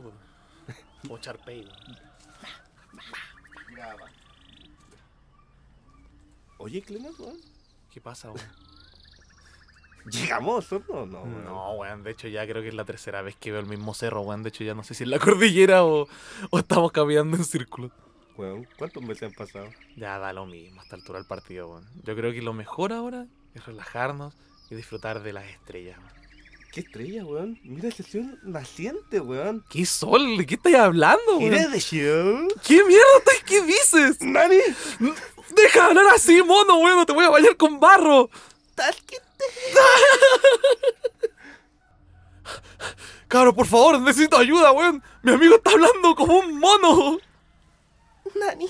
O Charpey. weón. Oye, Clemens, weón. ¿Qué pasa, weón? ¿Llegamos o no? No, weón. No, weón, de hecho ya creo que es la tercera vez que veo el mismo cerro, weón. De hecho ya no sé si es la cordillera o, o estamos caminando en círculo. Weón, ¿cuántos meses han pasado? Ya da lo mismo a esta altura del partido, weón. Yo creo que lo mejor ahora es relajarnos y disfrutar de las estrellas, weón. ¿Qué estrella, weón? Mira ese sol naciente, weón. ¿Qué sol? ¿De qué estás hablando, ¿Quieres weón? de show? ¿Qué mierda estás? ¿Qué dices? ¡Nani! Deja de hablar así, mono, weón. No te voy a bañar con barro. Tal que Cabro, por favor, necesito ayuda, weón. Mi amigo está hablando como un mono. Nani.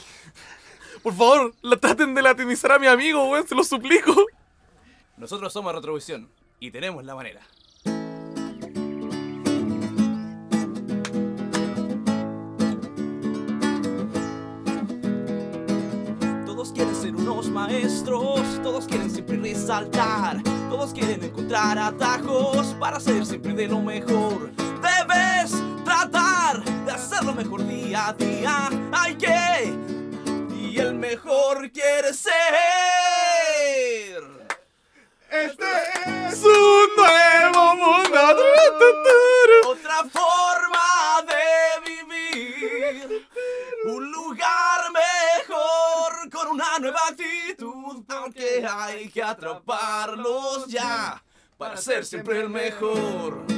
Por favor, la traten de latinizar a mi amigo, weón. Se lo suplico. Nosotros somos Retrovisión y tenemos la manera. Unos maestros, todos quieren siempre resaltar, todos quieren encontrar atajos para ser siempre de lo mejor. Debes tratar de hacerlo mejor día a día. Hay que y el mejor quiere ser. Este es un nuevo mundo. Otra forma una nueva actitud. Aunque hay que atraparlos ya para ser siempre el mejor.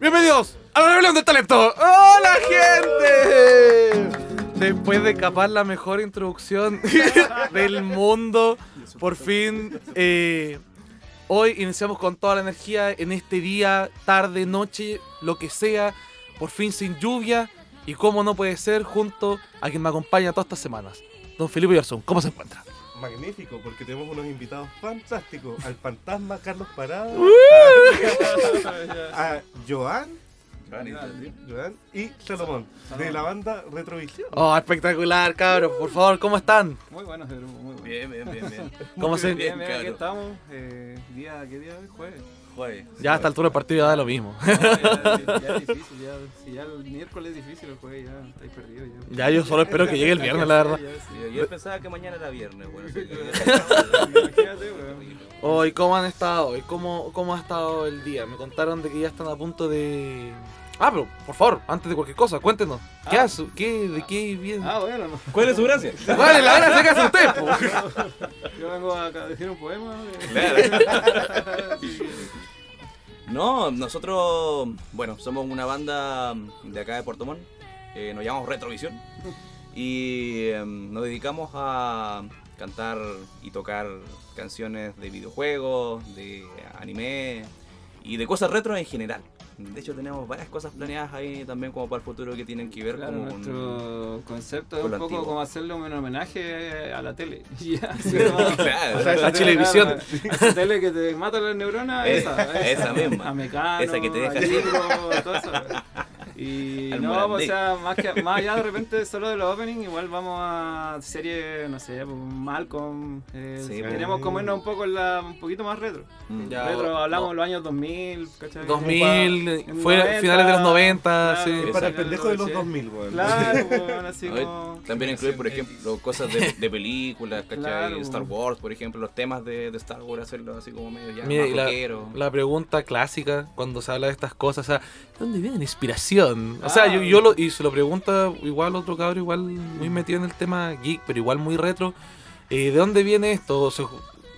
Bienvenidos a la rebelión del talento. ¡Hola, gente! Después de capar la mejor introducción del mundo, por fin, eh, hoy iniciamos con toda la energía en este día, tarde, noche, lo que sea, por fin sin lluvia y como no puede ser, junto a quien me acompaña todas estas semanas. Don Felipe Yarzón, ¿cómo se encuentra? magnífico porque tenemos unos invitados fantásticos. Al fantasma Carlos Parado, a, a Joan, Joan y Salomón de la banda Retrovisión. Oh, espectacular, cabros. Por favor, ¿cómo están? Muy bueno, Pedro, muy bueno. Bien, bien, bien, bien. ¿Cómo se...? Bien, bien, aquí estamos. Eh, día, ¿Qué día es? Jueves. Jueves. Ya a esta altura del partido ya da lo mismo. No, ya, ya es difícil, ya, si ya el miércoles es difícil, el jueves ya estáis perdidos. Ya. Ya yo solo espero que llegue el viernes, la verdad. Ya, sí. Yo, pensaba que mañana era viernes, bueno. sí. Imagínate, weón. Hoy, ¿cómo han estado? hoy? ¿Cómo, ¿Cómo ha estado el día? Me contaron de que ya están a punto de... Ah, pero, por favor, antes de cualquier cosa, cuéntenos. ¿Qué Ah. hace? ¿Qué, ¿De qué viene? Ah, bueno, no. ¿Cuál es su gracia? Vale, la verdad que hace usted, po. Yo vengo a decir un poema. Claro. No, nosotros, bueno, somos una banda de acá de Puerto Montt, eh, nos llamamos Retrovisión y em, nos dedicamos a cantar y tocar canciones de videojuegos, de anime y de cosas retro en general. De hecho tenemos varias cosas planeadas ahí también como para el futuro que tienen que ver Claro, con- nuestro concepto es un poco antiguo. como hacerle un homenaje a la tele. Ya, Claro. O sea, La televisión. Esa tele que te mata las neuronas, Eh, esa, esa misma. A Mecano, Esa que te deja a así. Libro, todo eso. Y Al no, Morandé. o sea, más, que, más allá de repente solo de los openings, igual vamos a series, no sé, pues, Malcolm. Eh, Sí, queremos pues. comernos un poco en la, un poquito más retro. Mm. Ya, retro, hablamos no. de los años 2000, ¿cachai? 2000, En fue 90, finales de los 90, claro, sí. Es para el pendejo de los Sí. 2000, weón. Claro, bueno, así como... También incluir, por ejemplo, cosas de, de películas, ¿cachai? Claro. Star Wars, por ejemplo, los temas de, de Star Wars, hacerlo así como medio ya Mira, más la, la pregunta clásica cuando se habla de estas cosas, o sea, ¿de dónde viene la inspiración? O sea, Ah. yo, yo lo, y se lo pregunta igual otro cabro, igual muy metido en el tema geek, pero igual muy retro. eh, ¿De dónde viene esto? O sea,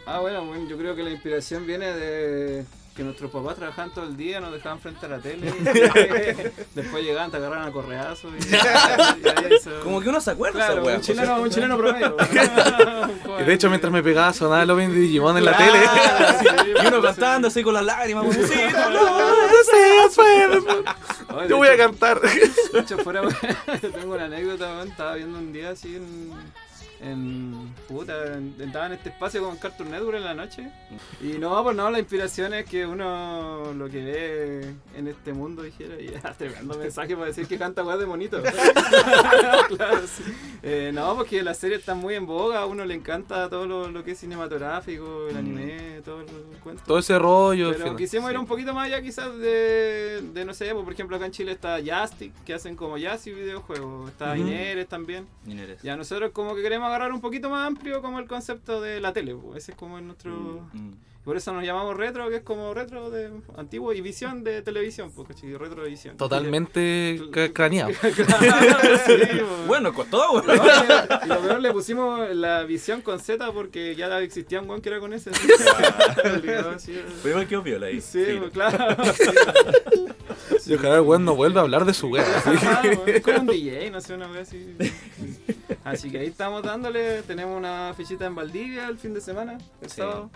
Ah, bueno, yo creo que la inspiración viene de que nuestros papás trabajaban todo el día, nos dejaban frente a la tele, después llegaban, te agarraban a correazo y, y ahí eso- Como que uno se acuerda Claro, wea, un pues, chileno, un chileno promedio. y de hecho, mientras me pegaba sonaba el opening de Digimon en la Claro, tele. sí, Y uno cantando así con las lágrimas, como, sí, Oye, Yo voy a cantar. De hecho, fuera, tengo una anécdota, estaba viendo un día así en, en puta, en- estaba en este espacio con Cartoon Network en la noche. Y no, pues no, la inspiración es que uno lo que ve en este mundo, dijera, y ya, tremendo mensaje para decir que canta weá de bonito. claro, sí. Eh, no, porque la serie está muy en boga, a uno le encanta todo lo, lo que es cinematográfico, el anime, todo el cuento. Todo ese rollo. Pero quisimos ir un poquito más allá quizás de, de no sé, pues, por ejemplo acá en Chile está Jastic, que hacen como jazz y videojuegos, está Ujú. Ineres también. Mineres. Ya nosotros como que queremos agarrar un poquito más amplio como el concepto de la tele, pues, ese es como nuestro... Mm. Por eso nos llamamos retro, que es como retro de antiguo y visión de televisión, pues, ¿cachai? Retrovisión. Totalmente craneado. Bueno, costó, weón. No, y, lo peor le pusimos la visión con Z porque ya existía un weón que era con ese. Igual quedó viola ahí. Sí, claro. Y ojalá el weón no vuelva a hablar de su bueno, es como un DJ, no sé, una vez así. Así que ahí estamos dándole. Tenemos una fichita en Valdivia el fin de semana, el Sí. sábado.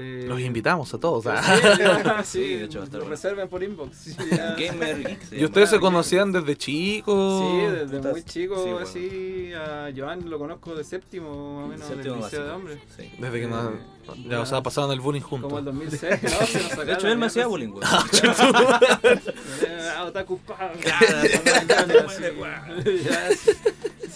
Eh, Los invitamos a todos. ¿ah? Sí, ya, sí, Sí, de hecho va a estar bueno. reserven por inbox. sí, ya. Gamer Geek. se ¿Y ustedes se conocían desde chicos? Sí, desde Putas, muy chico, sí, bueno. así. A Joan lo conozco de séptimo, más o menos, Séptimo del liceo básico. de hombres. Sí. Desde que nos, Eh, ya, o sea, pasaron el bullying juntos. Como el 2006, ¿no? Se nos De hecho, él me hacía mierda. bullying, weón. Eh, otaku, pa.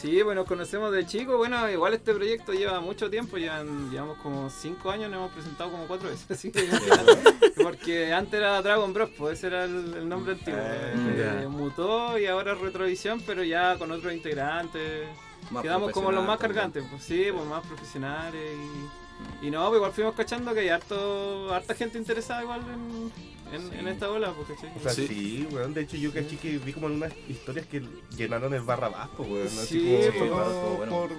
Sí, bueno, conocemos de chico. Bueno, igual este proyecto lleva mucho tiempo, llevan, llevamos como 5 años, nos hemos presentado como 4 veces. Así que, porque antes era Dragon Bros, pues ese era el, el nombre antiguo. Eh. Mutó y ahora es Retrovisión, pero ya con otros integrantes. Más Quedamos como los más cargantes, pues sí, pues más profesionales y, y no, pues igual fuimos cachando que hay harto, harta gente interesada igual en, en, Sí. en esta ola, pues, ¿cachai? O sea, Sí. sí, weón. De hecho, yo caché que vi como en unas historias que llenaron el barra abajo, weón. Así Sí, como sí, bueno. por,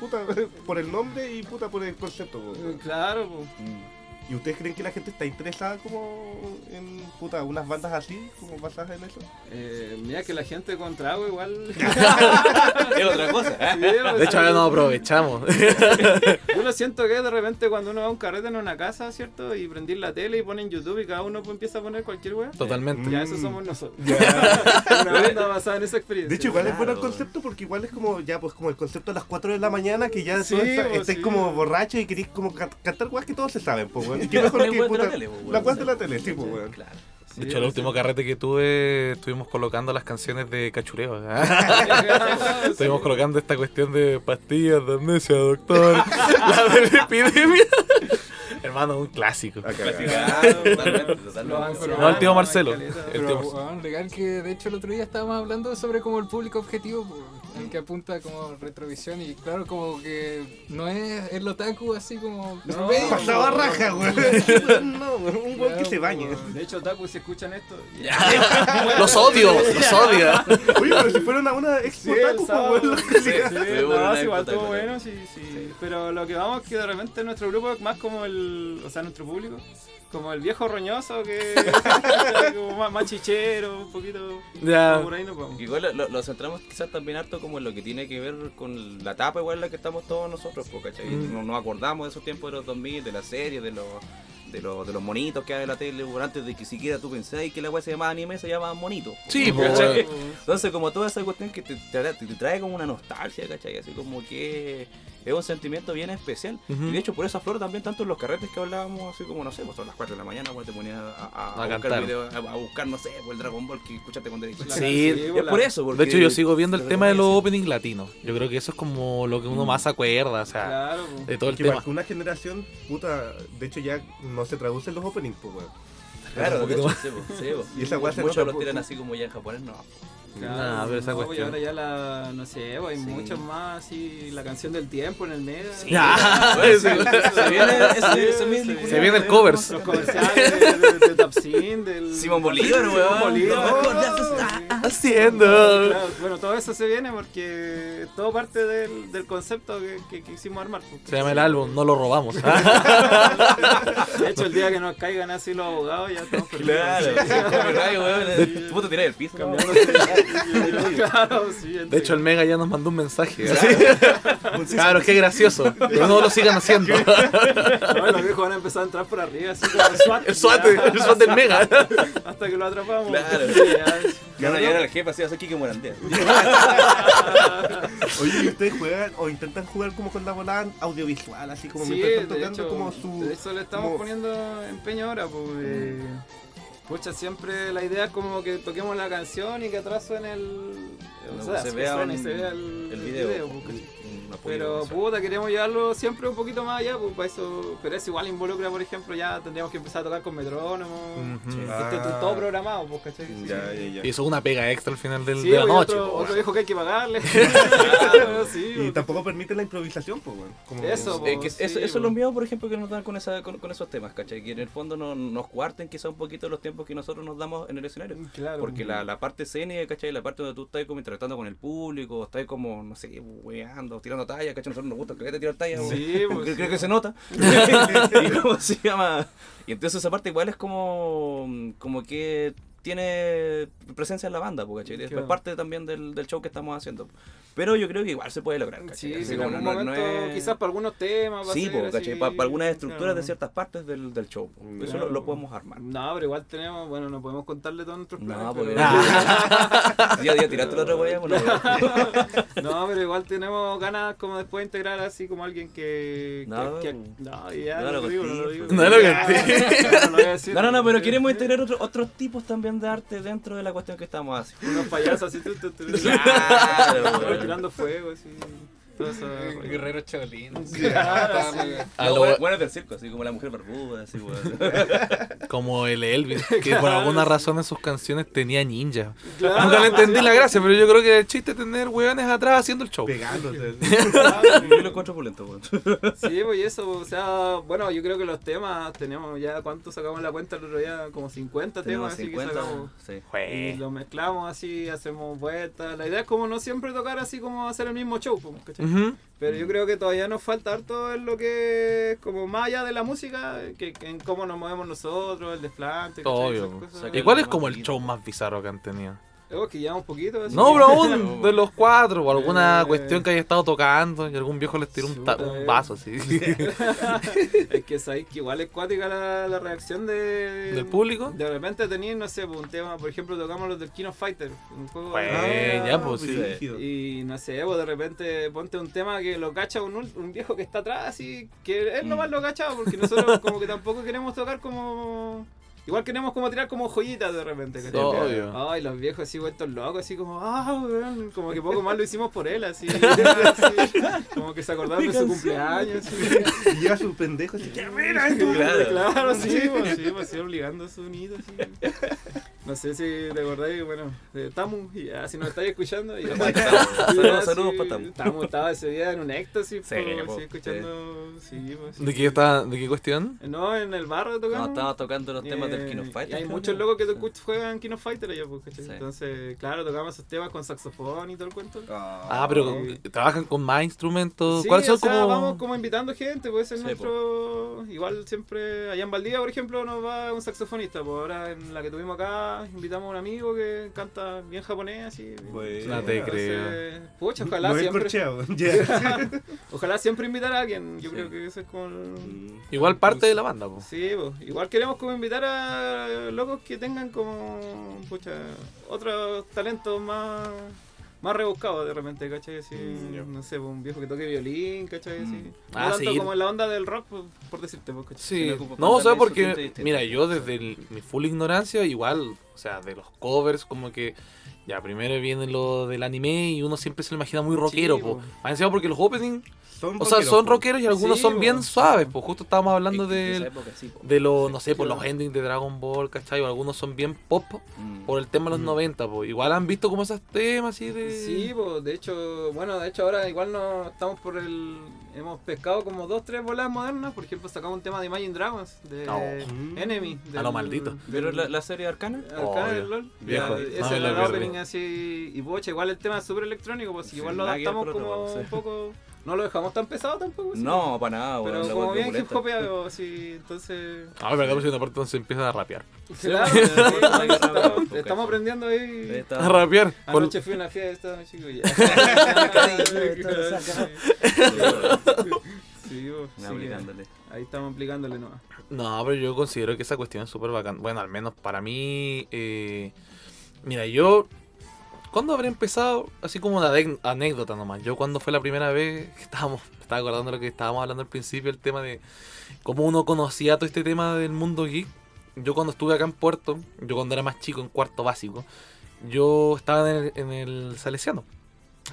puta, por el nombre y puta por el concepto, weón. Claro, pues. Mm. ¿Y ustedes creen que la gente está interesada como en puta unas bandas así, como basadas en eso? Eh, mira que la gente con trago igual. Es otra cosa. Sí, pues, De hecho, sí. ahora nos aprovechamos. Yo lo siento que de repente cuando uno va a un carrete en una casa, ¿cierto? Y prendís la tele y ponen YouTube y cada uno pues, empieza a poner cualquier wea. Totalmente. Ya, Mm. eso somos nosotros. una banda basada en esa experiencia. De hecho, igual es bueno el concepto porque igual es como ya pues como el concepto a las 4 de la mañana que ya Sí, pues, estáis sí. como borrachos y queréis como can- cantar weas que todos se saben, pues weón. Y qué mejor La que wea de la puta, tele, weón. la weas de la tele, sí, pues weón. Claro. Sí, De hecho, el último sí. carrete que tuve, estuvimos colocando las canciones de cachureo. ¿ah? Estuvimos colocando esta cuestión de pastillas de amnesia, doctor. la de la epidemia. Hermano, un clásico. A cagar. Claro, totalmente, Los totalmente. ancianos, No, el tío Marcelo. El tío Marcelo. legal que de hecho el otro día estábamos hablando sobre como el público objetivo, el que apunta como retrovisión y claro, como que no es el otaku así como... No, Pasaba raja, weón. No, un weón que se bañe. De hecho, Taku, si escuchan esto. Los odio, los odio. Oye, pero si fuera una, una expo taco, pues, weón. Sí, no, igual estuvo bueno, sí, sí. Pero lo que vamos es que de repente nuestro grupo es más como el. O sea, nuestro público. Como el viejo roñoso que. como más, más chichero, un poquito. Por ahí vamos. Igual lo, lo- lo centramos quizás también harto como en lo que tiene que ver con la etapa igual en la que estamos todos nosotros, po, ¿cachai? Mm. Nos, nos acordamos de esos tiempos de los 2000, de las series, de los, de los, de los monitos que hay en la tele, weón, antes de que siquiera tú pensáis que la weá se llamaba anime, se llamaba monito. Sí, ¿cachai? weón. Entonces como toda esa cuestión que te, trae- te- te trae como una nostalgia, ¿cachai? Así como que es un sentimiento bien especial. Ujú. Y de hecho por esa flor también tanto en los carretes que hablábamos, así como no sé, pues son las 4 de la mañana, pues te ponías a, a- A a buscar cantar. videos, a, a buscar, no sé, por el Dragon Ball que escuchaste cuando eres. Sí, es por eso, porque... De hecho, yo sigo viendo el tema de los openings latinos. Yo creo que eso es como lo que uno más se acuerda, o sea, Claro, de todo el Que tema. una generación, puta, de hecho ya no se traducen los openings, pues. Claro, Un poquito hecho, sí, po, sí, po. Y esa weá se Muchos nota lo por- tiran así como ya en japonés, no. Claro, Nah, pero esa no, pues, cuestión. ahora ya la, no sé, pues, hay Sí. muchos más, así, la canción del tiempo en el medio. Ya, se, viene ese, ese mismo Se viene el covers. Los comerciales de, de, de Tapsin, del... Simón Bolívar, Simón weón. Bolívar. Lo mejor ya se está haciendo. Claro, bueno, todo eso se viene porque todo parte del, del concepto que, que quisimos armar. pues. Se llama el álbum, no lo robamos. De hecho, el día que nos caigan así los abogados, ya estamos. Claro, weón. Puto tirar el piso. claro, sí. De hecho, el Mega ya nos mandó un mensaje. Claro, qué gracioso. Pero no lo sigan haciendo. No, los viejos van a empezar a entrar por arriba, así como el SWAT. El SWAT, ya, el SWAT del Mega. Hasta que lo atrapamos. Claro. Sí, ya. Van a llegar al jefe así, hacer Kike Morandea. Oye, ¿y ustedes juegan o intentan jugar como con la volada audiovisual, así como Sí, mientras están de tocando hecho, como su... eso le estamos como- poniendo empeño ahora, pues. eh, pucha, siempre la idea es como que toquemos la canción y que atrás suene el. O No, sea, se vea suene y un- se vea el, video. Pero puta, queremos llevarlo siempre un poquito más allá, pues para eso. Pero eso igual involucra, por ejemplo, ya tendríamos que empezar a tocar con metrónomo. Ah. esté todo programado, pues, ¿cachai? Sí. Ya, ya, ya. Y eso es una pega extra al final del, Sí, de la pues, noche. otro, po, otro dijo que hay que pagarle. Claro, sí, Y pues. tampoco permite la improvisación, pues, weón. Como- Eso, Eh, que sí, eso, eso es pues. lo mío, por ejemplo, que nos dan con, esa, con, con esos temas, ¿cachai? Que en el fondo no, nos cuarten quizá un poquito los tiempos que nosotros nos damos en el escenario. Claro. Porque la, la parte escénica, ¿cachai? La parte donde tú estás como interactuando con el público, estás como, no sé, weando, tirando tallas, ¿cachai? Nosotros nos gusta que te tirar tallas, weón. Sí, pues, Creo, sí. que se nota. y cómo se llama. Y entonces esa parte igual es como, como que tiene presencia en la banda, po, ¿cachai? Es Claro. parte también del, del show que estamos haciendo. Pero yo creo que igual se puede lograr, ¿cachai? Sí, Así sí, en como algún no- no momento, es- quizás para algunos temas. va a Sí, ser ¿cachai? Para algunas estructuras claro. de ciertas partes del, del show. po. Eso Claro. lo, lo podemos armar. No, pero igual tenemos, bueno, no podemos contarle todos nuestros planes. No, pero- porque. ya, ya tiraste la otra pues, no. no, pero igual tenemos ganas como después de integrar así como alguien que... No, que, que- pues. no, ya No lo lo digo, no lo digo. pues. No lo no lo voy a decir. No, no, no, pero queremos integrar otro- otros tipos también de arte dentro de la cuestión que estamos haciendo. Unos payasos así, tú, tú, tú, Claro, tirando fuego, así. Eso. Guerrero Cholín. Claro, sí. A No, lo- bueno, del circo, así como la mujer barbuda, así, weón. Como el Elvis, que por alguna razón en sus canciones tenía ninja. Claro. Nunca le entendí la gracia, pero yo creo que el chiste es tener weones atrás haciendo el show. Pegándose. Yo lo encuentro pulento, weón. Sí, pues y eso, o sea, bueno, yo creo que los temas tenemos ya, ¿cuánto sacamos en la cuenta el otro día? Como 50 Tenemos temas, 50, así que sacamos. sí. Y los mezclamos así, hacemos vueltas. La idea es como no siempre tocar así como hacer el mismo show, pues, Pero yo creo que todavía nos falta harto en lo que es como más allá de la música, que, que en cómo nos movemos nosotros, el desplante. Obvio. Esas cosas. O sea, ¿Y cuál es como el show más bizarro que han tenido? Oh, que llevamos poquito. así No, pero aún de los cuatro, o alguna Eh. cuestión que haya estado tocando y algún viejo les tiró un, ta- un eh. vaso así. es que sabéis que igual es cuática la, la reacción de, ¿Del público? De repente tenéis, no sé, pues, un tema, por ejemplo, tocamos los del King of Fighter, un juego Bueno, de- ya, pues, sí. Y no sé, pues de repente ponte un tema que lo cacha un, viejo que está atrás y que él nomás lo cacha porque nosotros como que tampoco queremos tocar como... Igual queremos como tirar como joyitas de repente, ¿cachai? Obvio. Ay, los viejos así vueltos locos, así como, ah, weón, como que poco más lo hicimos por él, así, así, como que se acordaron de su cumpleaños, así. Y llega su pendejo así, ¡ya mira esto! Claro. Claro, sí, pues, sí, pues, sí, obligando a su nido, así. No sé si te acordáis, bueno, de Tamu, y ya, si nos estáis escuchando. Y, Saludos, saludos para Tamu. Tamu estaba ese día en un éxtasis, Sí, pues, po, sí, escuchando, sí, pues. sí. ¿De qué, está, ¿De qué cuestión? No, en el barrio tocamos. No, estábamos tocando los temas del Eh, King of y Fighters. hay muchos locos que Sí. juegan King of Fighter allá, pues, ¿cachai? Sí. Entonces, claro, tocamos esos temas con saxofón y todo el cuento. Ah, pero sí. trabajan con más instrumentos. Sí, ¿Cuáles son o sea, como.? vamos como invitando gente, puede ser Sí, nuestro... Igual siempre, allá en Valdivia, por ejemplo, nos va un saxofonista, pues ahora en la que tuvimos acá, invitamos a un amigo que canta bien japonés, así. Bueno. No te Entonces, creo. Pucha, ojalá No es siempre... Ojalá siempre invitar a alguien, yo Sí. creo que eso es como... el- Mm. Igual parte de la banda, po. Sí, pues, igual queremos como invitar a locos que tengan como, pucha, otros talentos más, más rebuscados de repente, ¿cachai? Así, no sé, un viejo que toque violín, ¿cachai? Así. Mm. No Ah, tanto sí. como en la onda del rock, por, por decirte, pues, ¿cachai? Sí, no, o sea, porque, mira, yo desde el- mi full ignorancia, igual, o sea, de los covers, como que, ya, primero viene lo del anime y uno siempre se lo imagina muy rockero, Sí, po. po. Encima porque los openings, Son o sea, rockeros, son po. rockeros y algunos Sí, son po. bien suaves, pues justo estábamos hablando de de, época, sí, po. de los, no sé, por los endings de Dragon Ball, ¿cachai? O algunos son bien pop Mm. por el tema de los Mm. 90, pues. Igual han visto como esos temas así de... Sí, pues, de hecho, bueno, de hecho ahora igual no estamos por el... Hemos pescado como dos, tres bolas modernas, por ejemplo, sacamos un tema de Imagine Dragons, de No. Enemy. A lo maldito. ¿Pero la, la serie Arcana? Arcana del LOL. Viejo, no ese lo el opening así. Y bocha, igual el tema es súper electrónico, pues Sí, igual lo adaptamos como sí. un poco no lo dejamos tan pesado tampoco. sí. No, para nada, weón. Pero como bien hip hopeado, sí, entonces. Ah, pues hay una parte donde se empieza a rapear. Claro, Sí, sí, sí, sí, estamos, sí. estamos aprendiendo ahí. Está. A rapear. Por- Anoche fui a una fiesta, chico, y ya. Sí, bo, No, sí, aplicándole. ahí estamos aplicándole nomás. No, pero yo considero que esa cuestión es súper bacán. Bueno, al menos para mí. eh, mira, yo. ¿Cuándo habré empezado? Así como una anécdota nomás. Yo cuando fue la primera vez que estábamos. Estaba acordando lo que estábamos hablando al principio, el tema de cómo uno conocía todo este tema del mundo geek. Yo cuando estuve acá en Puerto, yo cuando era más chico, en cuarto básico, yo estaba en el, en el Salesiano.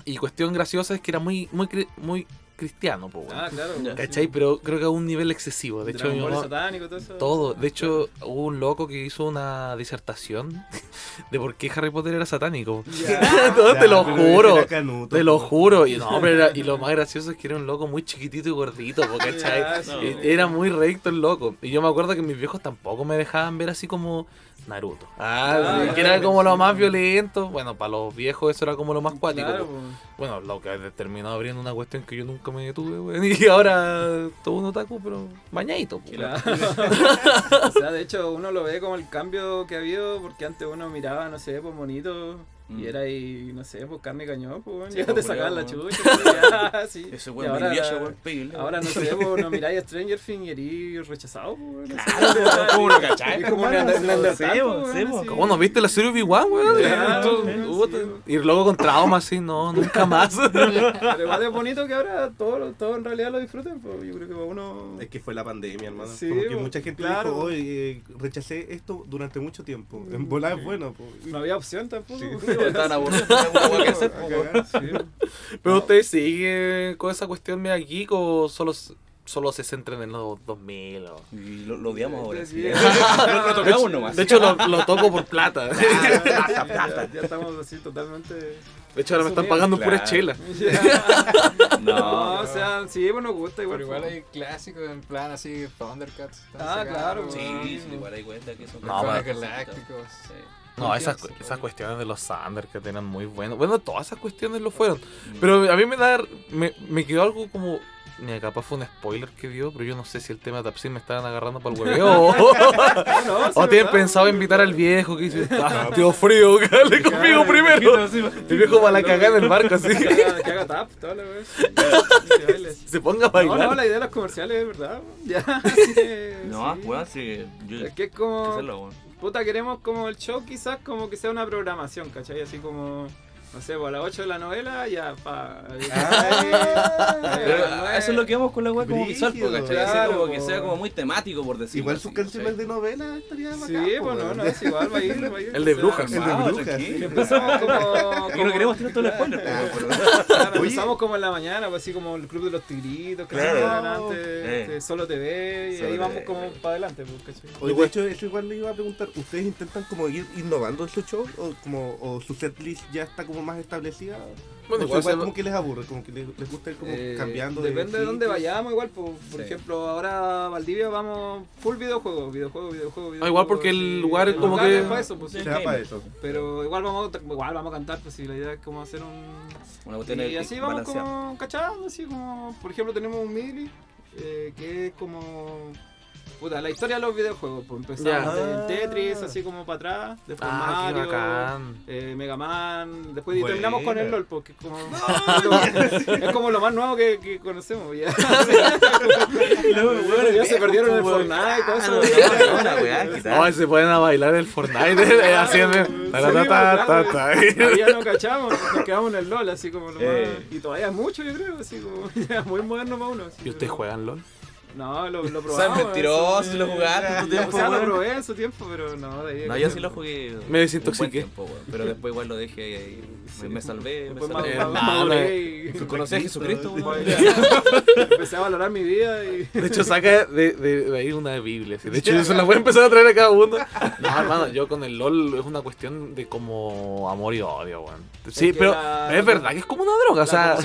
Y cuestión graciosa es que era muy, muy, muy cristiano, po, weón. Ah, claro. Ya. ¿Cachai? Pero creo que a un nivel excesivo. De hecho, Dragon Ball satánico, todo eso. todo. De hecho, hubo un loco que hizo una disertación de por qué Harry Potter era satánico. No, te lo juro. canuto, Te lo juro. Y, no, pero era- y lo más gracioso es que era un loco muy chiquitito y gordito, po, ¿cachai? Era muy recto el loco. Y yo me acuerdo que mis viejos tampoco me dejaban ver así como Naruto. Ah, Ah, sí, que era como lo más violento. Bueno, para los viejos eso era como lo más cuático. Claro. Bueno, lo que terminó abriendo una cuestión que yo nunca me detuve, weón. Y ahora todo un otaku, pero bañadito. Claro. o sea, de hecho, uno lo ve como el cambio que ha habido, porque antes uno miraba, no sé, pues bonito, y Mm. era ahí, no sé, pues carne cañón, pues, bueno, Sí, ya pues, te sacaban la chucha, pues, ya, sí. Ese weón ahora, weón, pégale, ahora no sé, pues, no miráis Stranger Things y eres rechazado, pues, ¿Cómo lo como pues. ¿Cómo no viste la serie Obi-Wan, weón? Sí. Y luego con trauma así, no, nunca más. Pero igual es bonito que ahora todo, todo en realidad lo disfruten, pues, yo creo que uno... Es que fue la pandemia, hermano. Sí, Como que mucha gente dijo, oye, rechacé esto durante mucho tiempo. En volar es bueno, po. No había opción tampoco. Sí. pues, Estaban aburridos, no que hacer, cagar. Sí. Pero ustedes siguen con esa cuestión media geek o solo, solo se centran en los 2000 o... Y lo, lo odiamos ahora. Sí. sí. Lo, lo tocamos nomás. De hecho, lo, lo toco por plata. Ya, ya, ya estamos así totalmente. De hecho, ahora me están pagando Claro. puras chelas. No, No, o sea, sí, pues nos gusta igual. Pero igual pues. hay clásicos en plan así, Thundercats. Ah, sacados, claro, Sí, Sí. sí, igual hay cuenta que son No, galácticos. Sí. No, esas, esas pues. cuestiones de los Thunder que eran muy buenos. Bueno, todas esas cuestiones lo fueron. Pero a mí me da. Me, me quedó algo como. Mira, capaz fue un spoiler que dio, pero yo no sé si el tema de Tapsin me estaban agarrando para el hueveo o, no, sí, o tienen ¿verdad? pensado invitar al viejo que dice, ah, tío frío, dale conmigo primero. El viejo para la cagada en el barco así. Que haga, que haga tap, toda la vez. Que baile. Se ponga a No, bailar. no, la idea de los comerciales es verdad. Ya, sí, No, sí. weón, sí. Yo, Es que es como. Puta, queremos como el show quizás como que sea una programación, ¿cachai? Así como, no sé, pues a las 8 de la novela ya pa... Pero a eso es lo que vamos con la weá como visual. ¿cachai? Claro, como que sea como muy temático, por decirlo Igual así, sus canciones de novela estaría bacán. Sí, pues no, no, es igual, va a ir, va a ir. El de brujas. El de brujas. Empezamos como... Que no queremos tirar todo el spoiler, po, pero- Claro, empezamos como en la mañana, pues así como el club de los tigritos, que Claro. antes, Eh. este, solo TV, y Solo ahí vamos como para adelante, pues, ¿cachai? Oye, de hecho, eso igual le iba a preguntar, ¿ustedes intentan como ir innovando en su show? ¿O, como, o su setlist ya está como más establecida? Bueno, ¿O igual igual se- como que les aburre? Como que les, les gusta ir como Eh, cambiando Depende de dónde vayamos, igual, pues, por Sí. ejemplo, ahora Valdivia vamos full videojuego, videojuego, videojuego, videojuego. Ah, igual porque el lugar es como que- es para eso, pues, sí. Se va para eso. Pero igual vamos, igual vamos a cantar, pues sí, la idea es como hacer un... Una Y así vamos como cachando, así como, por ejemplo, tenemos un mili eh, que es como... Puta, la historia de los videojuegos, pues empezamos en Tetris, así como para atrás, después Ah, Mario, eh, Mega Man, después terminamos con el LOL, porque es como, es como lo más nuevo que, que conocemos. Ya, ya se perdieron el Fortnite todo eso. No, no, se pueden a bailar el Fortnite eh, haciendo. ta, ta, ta, ta, ta. Ahí ya no cachamos, nos quedamos en el LOL, así como lo más. Eh. Y todavía es mucho, yo creo, así como ya muy moderno para uno. ¿Y ustedes juegan LOL? No, lo, lo O probamos. sea, mentiroso, lo jugaste en tu O tiempo, sea, lo probé en su tiempo, pero no, de ahí. No, yo sí lo jugué. Me desintoxiqué. tiempo, weón, Pero después igual lo dejé y me, me salvé. Me Después ma- salvé. Eh, y Conocí a Jesucristo, empecé a valorar mi vida y. De hecho, saca de, de, de ahí una Biblia. sí. De hecho, yo se la voy a empezar a traer a cada uno. No, hermano, yo con el LOL es una cuestión de como amor y odio, weón. Sí, Es que pero la- es verdad que es como una droga, o sea.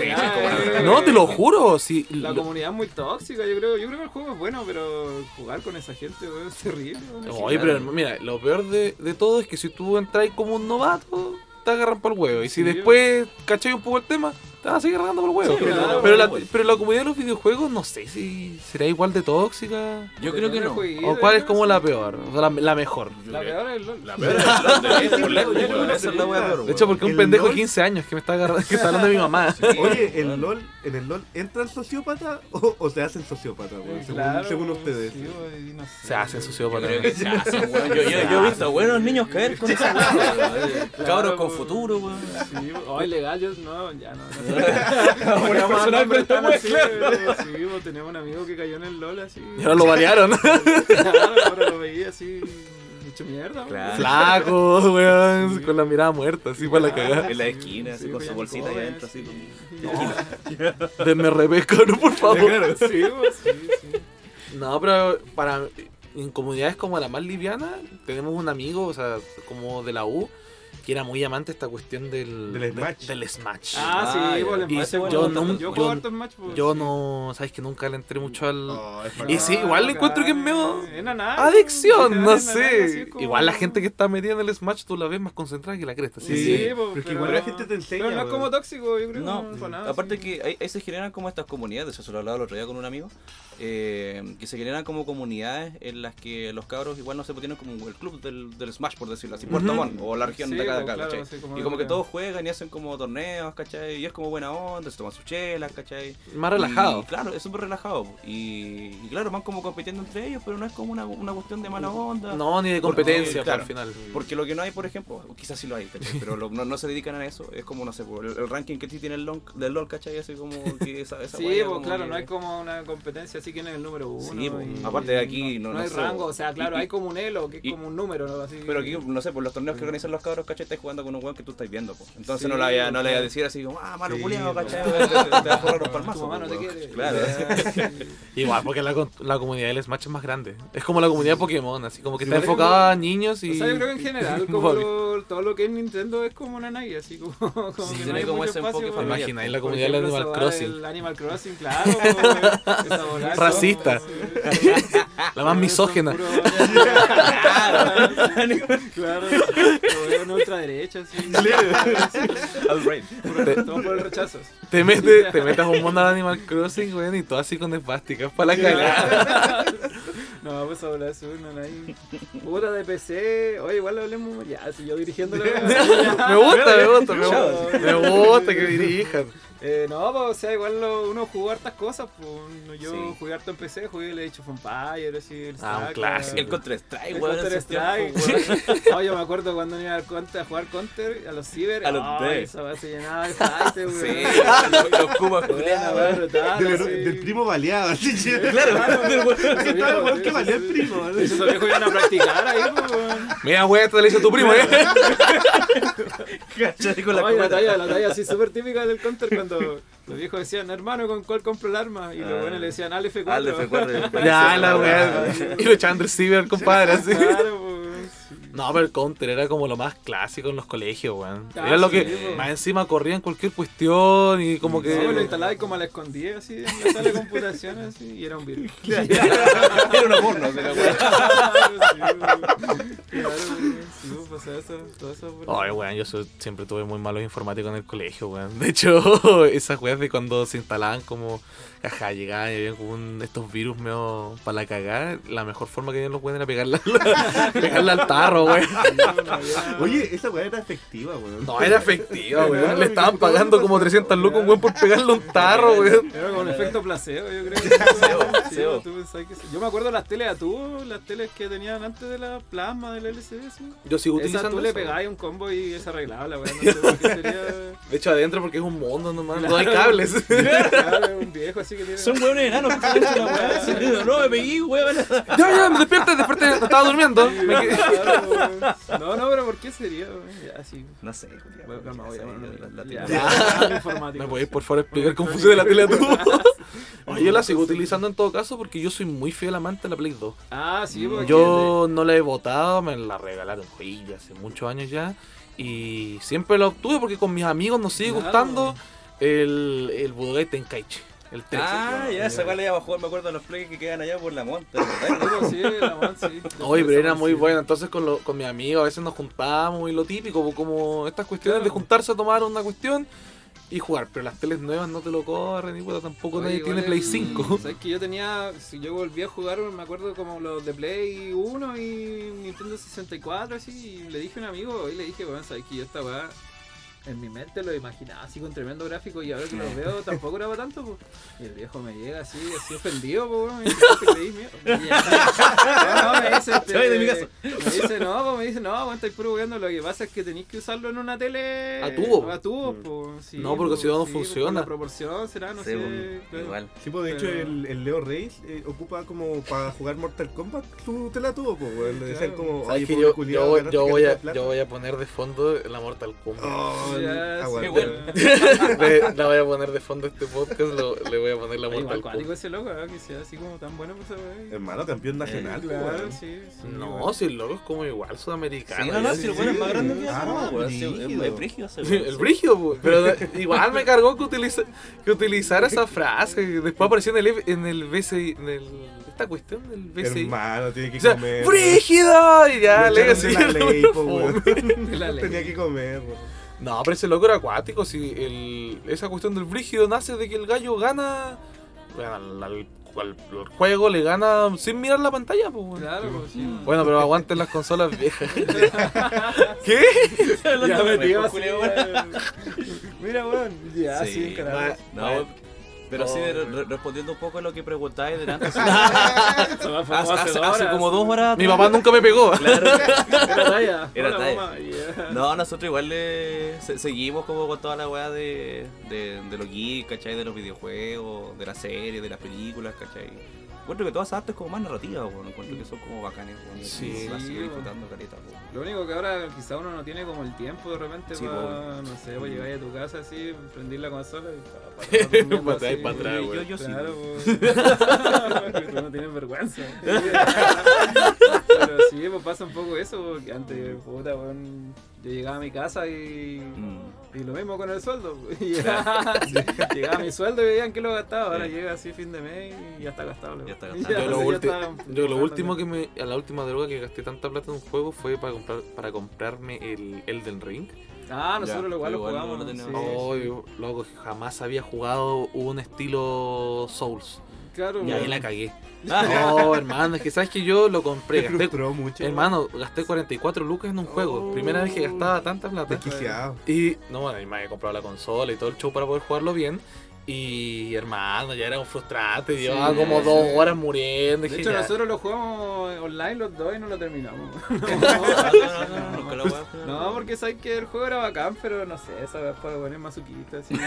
No, te lo juro. Sí, La lo- comunidad es muy tóxica, yo creo. Yo creo que el juego es bueno, pero jugar con esa gente weón, es terrible. Oye, pero mira, lo peor de, de todo es que si tú entras como un novato, te agarran por el huevo. Y si Sí, después cachai un poco el tema, te te van a seguir regando por huevo. Sí, claro, pero, la, pues. pero la comunidad de los videojuegos no sé si será igual de tóxica. Yo creo que no. ¿O cuál es como la peor? O sea, la, la mejor. La peor es el LOL. La peor es el LOL de creo hecho, porque un El pendejo de LOL- 15 años que me está agarrando, que está hablando de mi mamá. Oye, ¿en, LOL, ¿en el LOL entran sociópatas o, o se hacen sociópatas? Según, Claro, según ustedes. sí, güey, no sé. Se hacen Yo sociópatas. creo que se hacen, weón. Yo, yo, yo he visto a buenos niños caer con esa. Cabros con futuro, weón. Sí, oh, ilegal, yo no, ya no. No nombres pero tan está así, muy Sí, pues, tenemos un amigo que cayó en el LOL así. Y ahora lo variaron. Claro, ahora lo veía así, hecho mierda. Claro. Flaco, weón. Con la mirada muerta, así para la cagada. En la esquina, así Sí, con su bolsita ahí joven, adentro, así. sí. Denme repesca, no, por favor. Sí, pues, sí, sí. No, pero para en comunidades como la más liviana, tenemos un amigo, o sea, como de la U, que era muy amante esta cuestión del, Del Smash. de- del Smash. Ah, sí, Ah, el Y Smash, yo bueno, no- yo yo- Smash, pues, Yo sí. no, sabes que nunca le entré mucho al... Oh, es Y sí, igual le encuentro que es medio nanay, adicción, no sé. como- Igual la gente que está metida en el Smash, tú la ves más concentrada que la cresta. Sí, Sí, sí. pues, pero es que igual la gente te enseña, Pero no es como tóxico, yo creo. No, para nada, aparte sí. que ahí, ahí se generan como estas comunidades, eso lo hablaba el otro día con un amigo, eh, que se generan como comunidades en las que los cabros igual no se tienen como el club del, del Smash, por decirlo así, Puerto. Montt, o la región Sí, de acá, de pues, acá, claro, ¿cachai? sí, como y como que todos juegan y hacen como torneos, ¿cachai? Y es como buena onda, se toman sus chelas, ¿cachai? Más relajado. Y, claro, es súper relajado. Y, y claro, van como compitiendo entre ellos, pero no es como una, una cuestión de mala onda. No, ni de Porque- competencia, claro. al final. Porque lo que no hay, por ejemplo, quizás sí lo hay, ¿cachai? pero lo- no, no se dedican a eso. Es como, no sé, el, el ranking que sí tiene el LOL, del LOL, ¿cachai? Así como que esa, esa Sí, pues claro, que- no hay como una competencia así que en el número uno. Sí, pues, y- aparte de aquí, no- no, no hay rango, o sea, claro, hay como un elo, que es como un número, ¿no? Así, Pero aquí, no sé, por los torneos que organizan los cabros, ¿cachai? Estás jugando con un weón que tú estás viendo, po. Entonces Sí, no le vaya, no le vaya a decir así como, ah, malo Sí, culiado. ¿cachai? Te, te, te vas a forrar los tu palmazos. mamá po, no te quiere. Claro. Igual, porque la, con- la comunidad del Smash es más grande. Es como la comunidad de Pokémon, así como que Sí, está enfocada a niños y. O sea, yo creo que en general, como lo- todo lo que es Nintendo es como una Nike, así como, como Sí, que no hay como mucho ese espacio enfoque. Imagináis la comunidad del Animal Crossing. del Animal Crossing, claro. Racista. La más misógena. Puro- Claro, lo una ultraderecha, sí. Al rey. Te, Todo por el rechazo. te metes, te metes a un mundo de Animal Crossing, weón, y todo así con esvásticas para la cagada. No, pues hablar es una, no hay. Puta de PC. Oye, igual lo hablemos. Ya, si yo dirigiendo la me gusta, me gusta, me gusta. Me gusta que dirijan. Eh, no, pues, o sea, igual lo- uno jugó hartas cosas. Pues, yo Sí. jugué harto en PC, jugué el Age of Empires, así, el Ah, un StarCraft, clásico. El Counter Strike, el weón. Counter Strike. weón. No, yo me acuerdo cuando iba al Counter, a jugar Counter, a los Ciber. A los esa weá se llenaba de fighter, Sí, weón. los, los cubas weón. Del, así. del primo baleado, así que- Claro, del weón. que estaba el weón que valía el primo. Esos viejos iban a practicar ahí, weón. Mira, weón, te lo hizo tu primo, eh. ¿Cachai? Con la la talla, la talla así súper típica del counter cuando los viejos decían, hermano, ¿con cuál compro el arma? Y los Ah. buenos le decían, al F4. Al F4. Ya, la weá. Y lo echaban del ciber, compadre, así. Claro, pues. No, pero el counter era como lo más clásico en los colegios, weón. Ah, Era lo sí, que po. más encima corrían cualquier cuestión y como que. No, lo instalaba y como a la escondía así en la sala de computación así, y era un virus. Era una porno, sí, sí, pues, Ay, weón, yo soy- siempre tuve muy malos informáticos en el colegio, weón. De hecho, esas weas de cuando se instalaban como, ajá, llegaban y había como un- estos virus medio para la cagada, la mejor forma que tenían los weones era pegarle, al- pegarle al tarro, weón. Oye, esa weá era efectiva, weón. No, era efectiva, weón. Le estaban pagando como 300 lucas a un weón por pegarle un tarro, weón. Era como un efecto placebo, yo creo. Placebo, Sí, placebo. Yo me acuerdo las teles a tubo, las teles que tenían antes de la plasma del LCD. Sí. Yo sigo Esa utilizando tú le pegabas un combo y se arreglaba la weá. No sé por qué sería. De hecho, adentro porque es un mundo nomás, no hay cables. Claro, un viejo así que tiene. Son hueones enanos que se echan la weá. Sí, No, me pegué, weón. ya, ya, me desperté, desperté, estaba durmiendo. Me quedé- Claro, weón. No, no, pero ¿por qué sería? Ya. No sé, voy a a Ya, ya. ¿Me podéis por favor explicar cómo funciona la tele a tubo? Oye, yo la sigo utilizando en todo caso porque yo soy muy fiel amante de la Play 2. Ah, sí, porque Yo no la he votado, me la regalaron güey, hace muchos años ya. Y siempre la obtuve porque con mis amigos nos sigue Claro. gustando el, el Budokai Tenkaichi. El 3. Ah, ya, esa weá le iba a jugar, me acuerdo de los plays que quedan allá por la monta. ¿verdad? Sí, la sí. Oye, pero era muy Sí. bueno. Entonces con, lo- con mis amigos a veces nos juntábamos y lo típico, como estas cuestiones de juntarse a tomar una cuestión. y jugar, pero las teles nuevas no te lo corren y puta, tampoco Oye, nadie tiene Play el- 5. ¿Sabes que yo tenía, si yo volví a jugar, me acuerdo como los de Play 1 y Nintendo 64, así, y le dije a un amigo, y le dije, bueno, sabes que yo esta weá, en mi mente lo imaginaba así con tremendo gráfico y ahora que lo veo tampoco era para tanto, pues. Y el viejo me llega así, así ofendido, weón, me dice, "¿Te creí mierda?". Y ya, no, me dice, este, de mi casa. me dice, no, pues, me dice, no, bueno, estáis puro weando, lo que pasa es que tenéis que usarlo en una tele A tubo. A tubo, pues, sí, No, porque si no, no sí, funciona. la proporción será, no Sí, sé. pues, claro. igual. Sí, pues de hecho Pero- el, el Leo Reyes eh, ocupa como para jugar Mortal Kombat, tú te la tuvo, pues, weón. Le decían como, ¿Sabes oye, yo, yo, yo voy a, yo voy a poner de fondo la Mortal Kombat. Oh, aguanta. la voy a poner de fondo a este podcast, lo- le voy a poner la Mortal Igual cuático ese loco, ¿eh? que sea así como tan bueno pues. Hermano, campeón nacional, pues, Claro, sí, sí. No, igual. si el loco es como igual sudamericano. Sí, no, no, si el bueno es más grande que Ah. Sí, es- brígido. Brígido ese el pues, pero igual me cargó que, utiliza, que utilizara esa frase. Después apareció en el, en el BCI, en el, esta cuestión del BCI. Hermano, tiene que O sea, comer. ¡Brígido! Y ya, le la ley, po. Tenía que comer. No, pero ese loco era acuático. Si el, esa cuestión del brígido nace de que el gallo gana. Bueno, al, al- al- al juego le gana sin mirar la pantalla, pues. Claro, pues, sí. Bueno, pero aguanten las consolas viejas. ¿Qué? Ya me Mejor dio así. culeo, weón. Mira, weón. Ya, Sí, sí, carajo. No, pero sí, No, re- respondiendo un poco a lo que preguntáis delante. hace, fue hace- hace horas. como dos horas. Mi papá nunca me pegó. Claro. Era talla. Era Hola, talla. Yeah. No, nosotros igual le se- seguimos como con toda la weá de, de, de los geeks, ¿cachai? De los videojuegos, de las series, de las películas, ¿cachai? Encuentro que todas esas artes como más narrativas, weón. Encuentro que son como bacanes, y Sí. las sigo Sí, disfrutando caleta, weón. Lo único que ahora quizá uno no tiene como el tiempo de repente Sí, para, no sé, pues llegar a tu casa así, prender la consola y para, para, Pa' atrás y pa' atrás, Yo- yo sí. Claro, pues. Porque tú no tienes vergüenza. Pero sí, pues pasa un poco eso, porque antes, puta, weón, yo llegaba a mi casa y, Mm. Y lo mismo con el sueldo. Y llegaba, llegaba mi sueldo y veían que lo gastaba. Ahora Sí. llega así fin de mes y ya está gastado. Ya está gastado. Yo lo, ulti- yo último que me. A la última droga que gasté tanta plata en un juego fue para comprar para comprarme el Elden Ring. Ah, nosotros Ya, lo igual lo jugamos. lo tenemos. sí, Oh, sí. yo, loco, jamás había jugado un estilo Souls. Claro, Y ahí la cagué. Ah, Oh, hermano, es que sabes que yo lo compré. Te Gasté, mucho. hermano, gasté 44 lucas en un juego. Oh. Primera vez que gastaba tanta plata. Desquiciado. Y no, bueno, y me había comprado la consola y todo el show para poder jugarlo bien. Y hermano, ya era un frustrante. Llevaba como sí. dos horas muriendo. De hecho, ya. nosotros lo jugamos online los dos y no lo terminamos. no, porque sabes que el juego era bacán, pero no sé, esa vez para poner masoquista, así.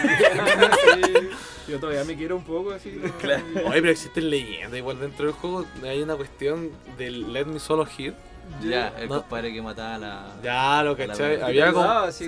Sí. Yo todavía me quiero un poco, así. Claro. Oye, pero existen leyendas igual dentro del juego. Hay una cuestión del Let Me Solo Hit. Ya, el No. compadre que mataba a la. Ya, lo cachai. Había como. Así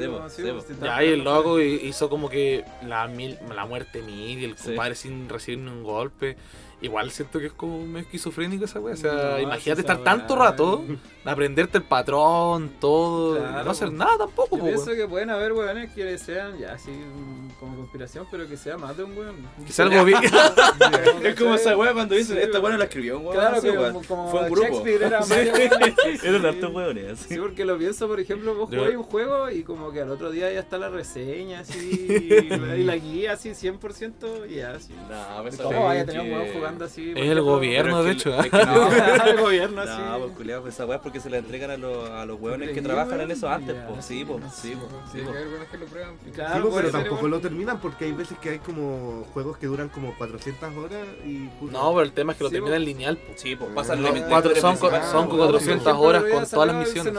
Ya, y el loco hi- hizo como que la, mil, la muerte mil y el Sí. compadre sin recibir ni un golpe. Igual siento que es como medio esquizofrénico esa wea. O sea, No, imagínate estar tanto weá. rato, aprenderte el patrón, todo, y Claro, no hacer nada tampoco, Yo po, pienso weón. que pueden haber weones que sean, ya así mm, como conspiración, pero que sea más de un weón. Que sea algo bien. Es como esa weá cuando dicen, Sí, esta weá no weón. la escribió un weón. Claro, así, que weón. como, como Fue un grupo. Shakespeare era más. Eran Sí. hartos weones, así. Sí, porque lo pienso, por ejemplo, vos jugáis un juego y como que al otro día ya está la reseña, así, y la, guía, así, 100%, y ya, así. No, pues, ¿Cómo vaya a weá tener un huevo jugando así? Es el gobierno, de hecho. es que No, no. el gobierno, así. No, pues culiado, pues esa weá es porque se la entregan a los, a los weones que Sí, trabajan en eso antes, pues. Sí, sí, pues, no sí, pues. pues, Sí, que pues. que lo prueban. Claro, Sí, pues, pero tampoco lo terminan porque hay veces que hay como juegos que duran como 400 horas y... No, pero el tema es que lo Sí, terminan lineal. po. Sí, pues pasan No, la cuatro- son son con Por 400 ejemplo, horas con todas las misiones.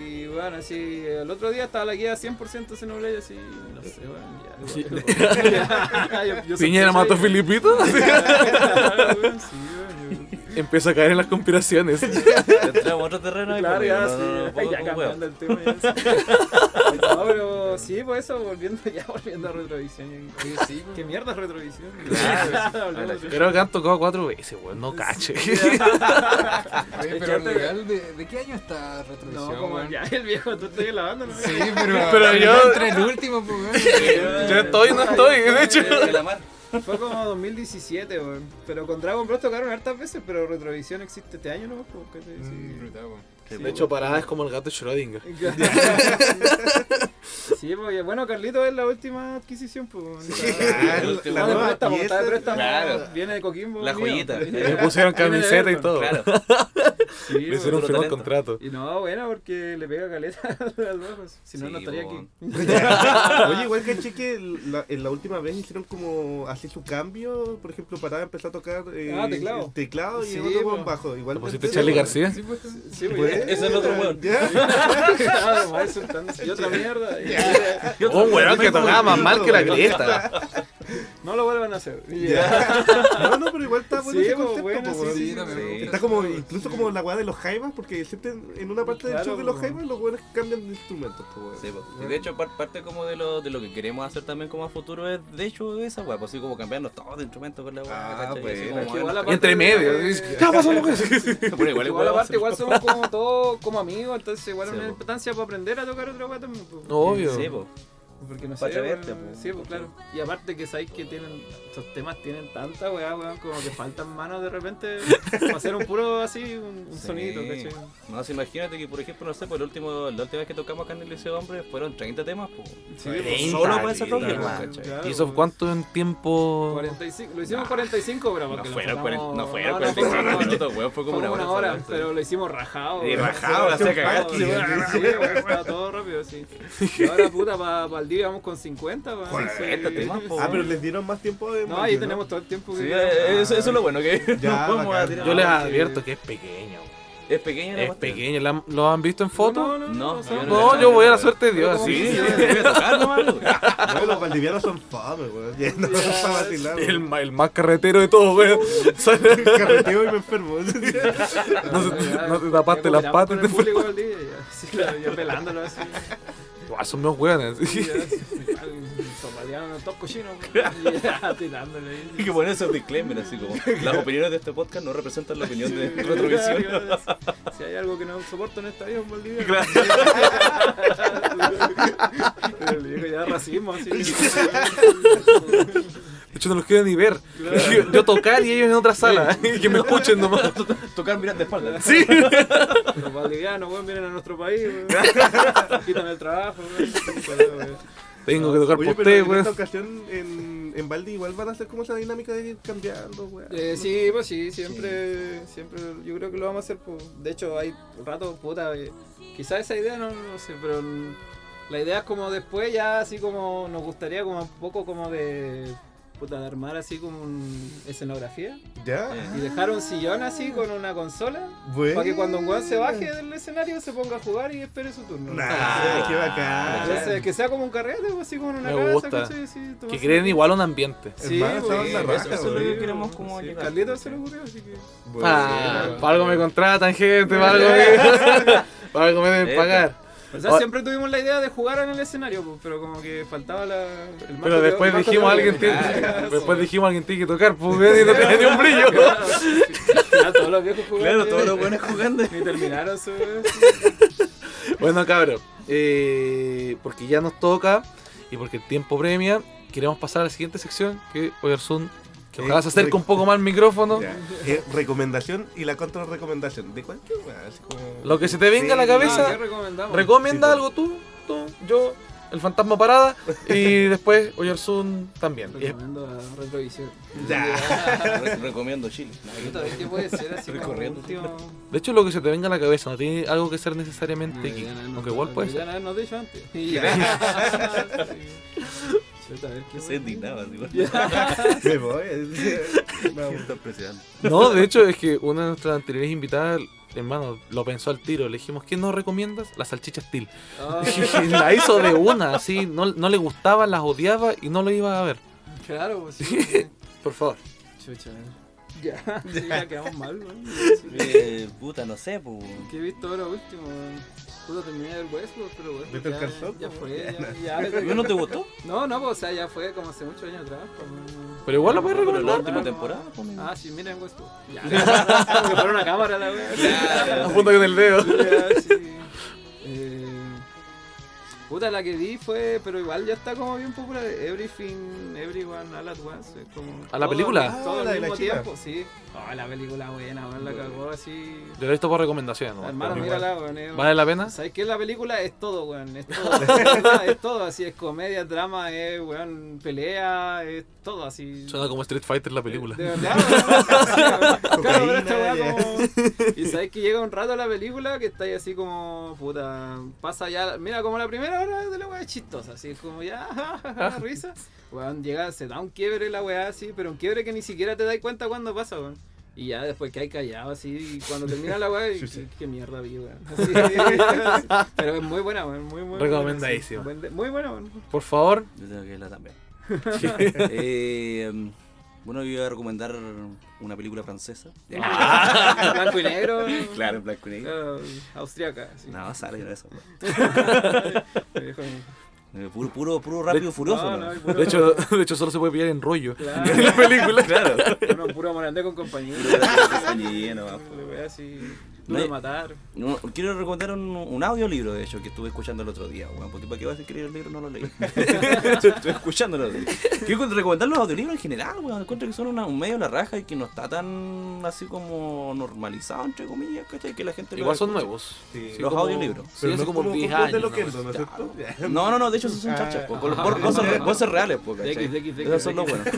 Y bueno, así, el otro día estaba la guía 100% Xenoblade, así, no sé, bueno, ya. Sí. Ya, yo- yo Piñera mató a Filipito. Sí, bueno, yo- Empieza a caer en las conspiraciones. Entramos a otro terreno y Claro, ya, no, sí, no, no, no, puedo ya cambiando el tema. Ya, sí. No, pero sí, pues eso, volviendo ya, volviendo a Retrovisión. Oye, sí, ¿Qué pues. mierda es Retrovisión? Claro, de- Creo que han tocado cuatro veces, weón. No cache. Oye, pero antes- legal, ¿de, ¿de qué año está Retrovisión? No, como weón? ya el viejo, tú estás en la banda, ¿no? Sí, pero, Pero yo- entre el último, pues, weón. Yo estoy, no estoy, de hecho. El Calamar. Fue como 2017, weón. Pero con Dragon Bros tocaron hartas veces, pero Retrovisión existe este año, ¿no? Como que sí, sí. De hecho, Parada es como el gato Schrödinger. Sí, porque bueno, Carlito es la última adquisición, pues. Claro, Está la de nueva préstamo, está de préstamo, Claro. Viene de Coquimbo. La joyita. Me pusieron camiseta y todo. Claro. Sí, pues. hicieron firmar contrato. Y no, bueno, porque le pega caleta al Lobos. Si no, Sí, no estaría aquí. Oye, igual caché que la, en la última vez hicieron como así su cambio. Por ejemplo, Parada empezó a tocar eh, Ah, teclado. el teclado y Sí, otro con bajo. Igual ¿Te pusiste Charlie García? Sí, pues. Sí, pues. Pues, Ese es el otro weón. insultándose. Y otra mierda. y- Un weón que tocaba más mal que la cresta. No lo vuelvan a hacer. No, no, pero igual está bueno Sí, ese pues, concepto. Está como, incluso como la weá de los jaivas, porque siempre en- una parte del show de los jaivas los weones cambian de instrumentos. Sí, de hecho, par- parte como de lo, de lo que queremos hacer también como a futuro es, de hecho, esa weá, pues así como cambiarnos todos de instrumentos con la weá, Ah, Es entre medio. Ya pasó lo que Bueno, igual, Igual es aparte, igual somos como todos como amigos, entonces igual Sí, una po. importancia para aprender a tocar otra weá también. Obvio. Porque no Pa' sé, atreverte, po. Sí, pues claro. Y aparte que sabéis que tienen, estos temas tienen tanta weá, weón, como que faltan manos de repente para hacer un puro así, un, un Sí. sonidito, ¿cachai? No, si imagínate que, por ejemplo, no sé, por el último, la última vez que tocamos acá en el Liceo Hombre fueron 30 temas, pues. Sí, Treinta, Solo para ese pues, ¿cachai? ¿Y eso pues. cuánto en tiempo? 45, lo hicimos 45, pero No porque lo fueron, tocamos- 40, no fueron no, 45 fue- minutos, weón, fue como Fue una como hora. una hora, pero lo hicimos rajado. Y rajado, la hacía cagar, Sí, tío. sí, weón, estaba todo sí. Y ahora, puta, para el día vamos con 50, weón. 40 sí. po. Ah, pero les dieron más tiempo de No, ahí tenemos todo el tiempo que Sí, eso, eso es lo bueno, que Ya. Yo les advierto que es pequeño. Es pequeña la Es cuestión. pequeño. ¿La- ¿Lo han visto en foto? No, no, no. Yo No, no. yo voy a la suerte de Dios, así. Sí, yo voy a tocar nomás. No, los valdivianos son weón. Ya, No, Ya, para vacilar. El, el más carretero de todos, weón. Carreteo y me enfermo. No, te tapaste las patas. Sí, claro, yo pelándolo así. Son top cochino. Ya, tirándole ahí. Hay que poner esos disclaimers, así como las opiniones de este podcast no representan la opinión de Retrovisión. claro, Si hay algo que no soporto en esta vida, es un boliviano. Pero le digo ya racismo, así. De hecho, no los quiero ni ver. Yo, yo tocar y ellos en otra sala. Y que me escuchen nomás. Tocar mirando de espalda. Sí. Los bolivianos, weón, vienen a nuestro país, weón. Quitan el trabajo, weón. Tengo que tocar Oye, por usted, en esta ocasión en, en Valdi igual van a hacer como esa dinámica de ir cambiando, weón. Eh, sí, pues sí, siempre, siempre, yo creo que lo vamos a hacer, pues, de hecho hay rato, puta, eh, quizás esa idea no, no sé, pero la idea es como después ya así como nos gustaría como un poco como de, puta, de armar así como un escenografía ¿Ya? Eh. y dejar un sillón así con una consola Bueno. para que cuando un weón se baje del escenario se ponga a jugar y espere su turno. Nah, qué bacán. Entonces, que sea como un carrete, pues, así como en una Me casa, gusta. ¿cachai? Sí, Que creen igual un ambiente. Sí, Hermano, pues, raja, eso es lo que queremos como Sí, llegar. Carlito se le ocurrió, así que... Bueno. Ah, sí, para algo me contratan, gente. Para algo me, para algo me deben pagar. O sea, siempre tuvimos la idea de jugar en el escenario, pero como que faltaba la, el Pero después marco dijimos teórico. alguien tiene, Claro, después dijimos alguien tiene que tocar, pues no tenía ni un brillo. Claro, todos los viejos jugaron. Claro, todos los buenos jugando. Ni terminaron su... Bueno, cabrón, eh, porque ya nos toca y porque el tiempo premia, queremos pasar a la siguiente sección que Oyersun, que ojalá se acerque un poco más al micrófono. Ya. Eh, recomendación y la contrarrecomendación. De cualquier weón, así como. Lo que se te venga a la cabeza, recomienda Sí, algo tú, tú, yo, el fantasma parada y después Oyersun también. Recomiendo a Retrovisión. Ya. Re- Recomiendo Chile. ¿Qué puede ser así como Recorriendo. último... De hecho, lo que se te venga a la cabeza no tiene algo que ser necesariamente aquí, ya aunque igual puede ya ser. nos dicho antes. Ya. A ver, ¿qué Se indignaba. Me voy. No, de hecho es que una de nuestras anteriores invitadas, hermano, lo pensó al tiro. Le dijimos, ¿quién nos recomiendas? La salchicha Steel. Y la hizo de una, así, no, no le gustaba, las odiaba y no lo iba a ver. Claro, pues sí. Por favor. Chucha. Ya, sí, ya quedamos mal, weón. Eh, puta, no sé, pues. ¿Qué he visto ahora último? weón? Puta, terminé el Westworld, pero bueno. ¿Viste el ya, calzón, ya fue, ya, ya. ¿No te gustó? No, no, pues, o sea, ya fue como hace muchos años atrás. como- Pero igual lo puedes Pero la recomendar. última temporada, pues, amigo. Ah, sí, miren Westworld. Ya. Como que fuera una cámara la wea. Apunta con el dedo. Ya, sí. Puta, la que vi fue, pero igual ya está como bien popular. Everything, Everyone, All at Once. es como ¿A la todo- película? Todo Ah, al la la mismo tiempo, sí. Oh, la película buena, weón, la cagó así. Yo lo he visto por recomendación, ¿no? Hermano, mírala, weón. ¿Vale la pena? ¿Sabes qué? La película es todo, weón. Es todo. es, todo, así. Es comedia, drama, es, weón, pelea, es todo así. Suena como Street Fighter la película. De verdad, weón, sí, weón. Claro, pero esta weá ya. como. Y sabes que llega un rato a la película que está ahí así como. Puta. Pasa ya. Mira, como la primera hora de la weá es chistosa. Así es como ya. risa. Weón, llega, se da un quiebre la weá así. Pero un quiebre que ni siquiera te das cuenta cuando pasa, weón. Y ya después que hay callado así. Y cuando termina la weá. y- qué, qué mierda vi, weón. Pero es muy buena, weón. Muy, muy buena, Recomendadísima. sí. Buen- Muy buena, weón. Por favor. Yo tengo que verla también. Eh, bueno, yo iba a recomendar una película francesa. Blanco y negro. Claro, en blanco y negro. eh, austriaca. sí. No, sale no eso. Me dijo, Puro, puro, puro rápido y furioso. no, ¿no? puro- De hecho, de hecho solo se puede pillar en rollo. Claro. En la película. Claro. Uno puro morandé con compañía. Compañía, no, Le voy así. No de matar. No, quiero recomendar un, un audiolibro, de hecho, que estuve escuchando el otro día, weón. Porque para qué vas a leí el libro, no lo leí. estuve escuchándolo. Quiero recomendar los audiolibros en general, weón. Encuentro que son una- un medio de la raja y que no está tan así como normalizado, entre comillas, ¿cachai? Que la gente Igual son escucha. nuevos. Sí. Los como- audiolibros. Pero no como como 10 como años. de lo ¿no? ¿no? No, no, no, de hecho esos son Ah. chachas, po, con- por- cosas, re- cosas reales, po, ¿cachai? De X, de X, de Esos son los buenos.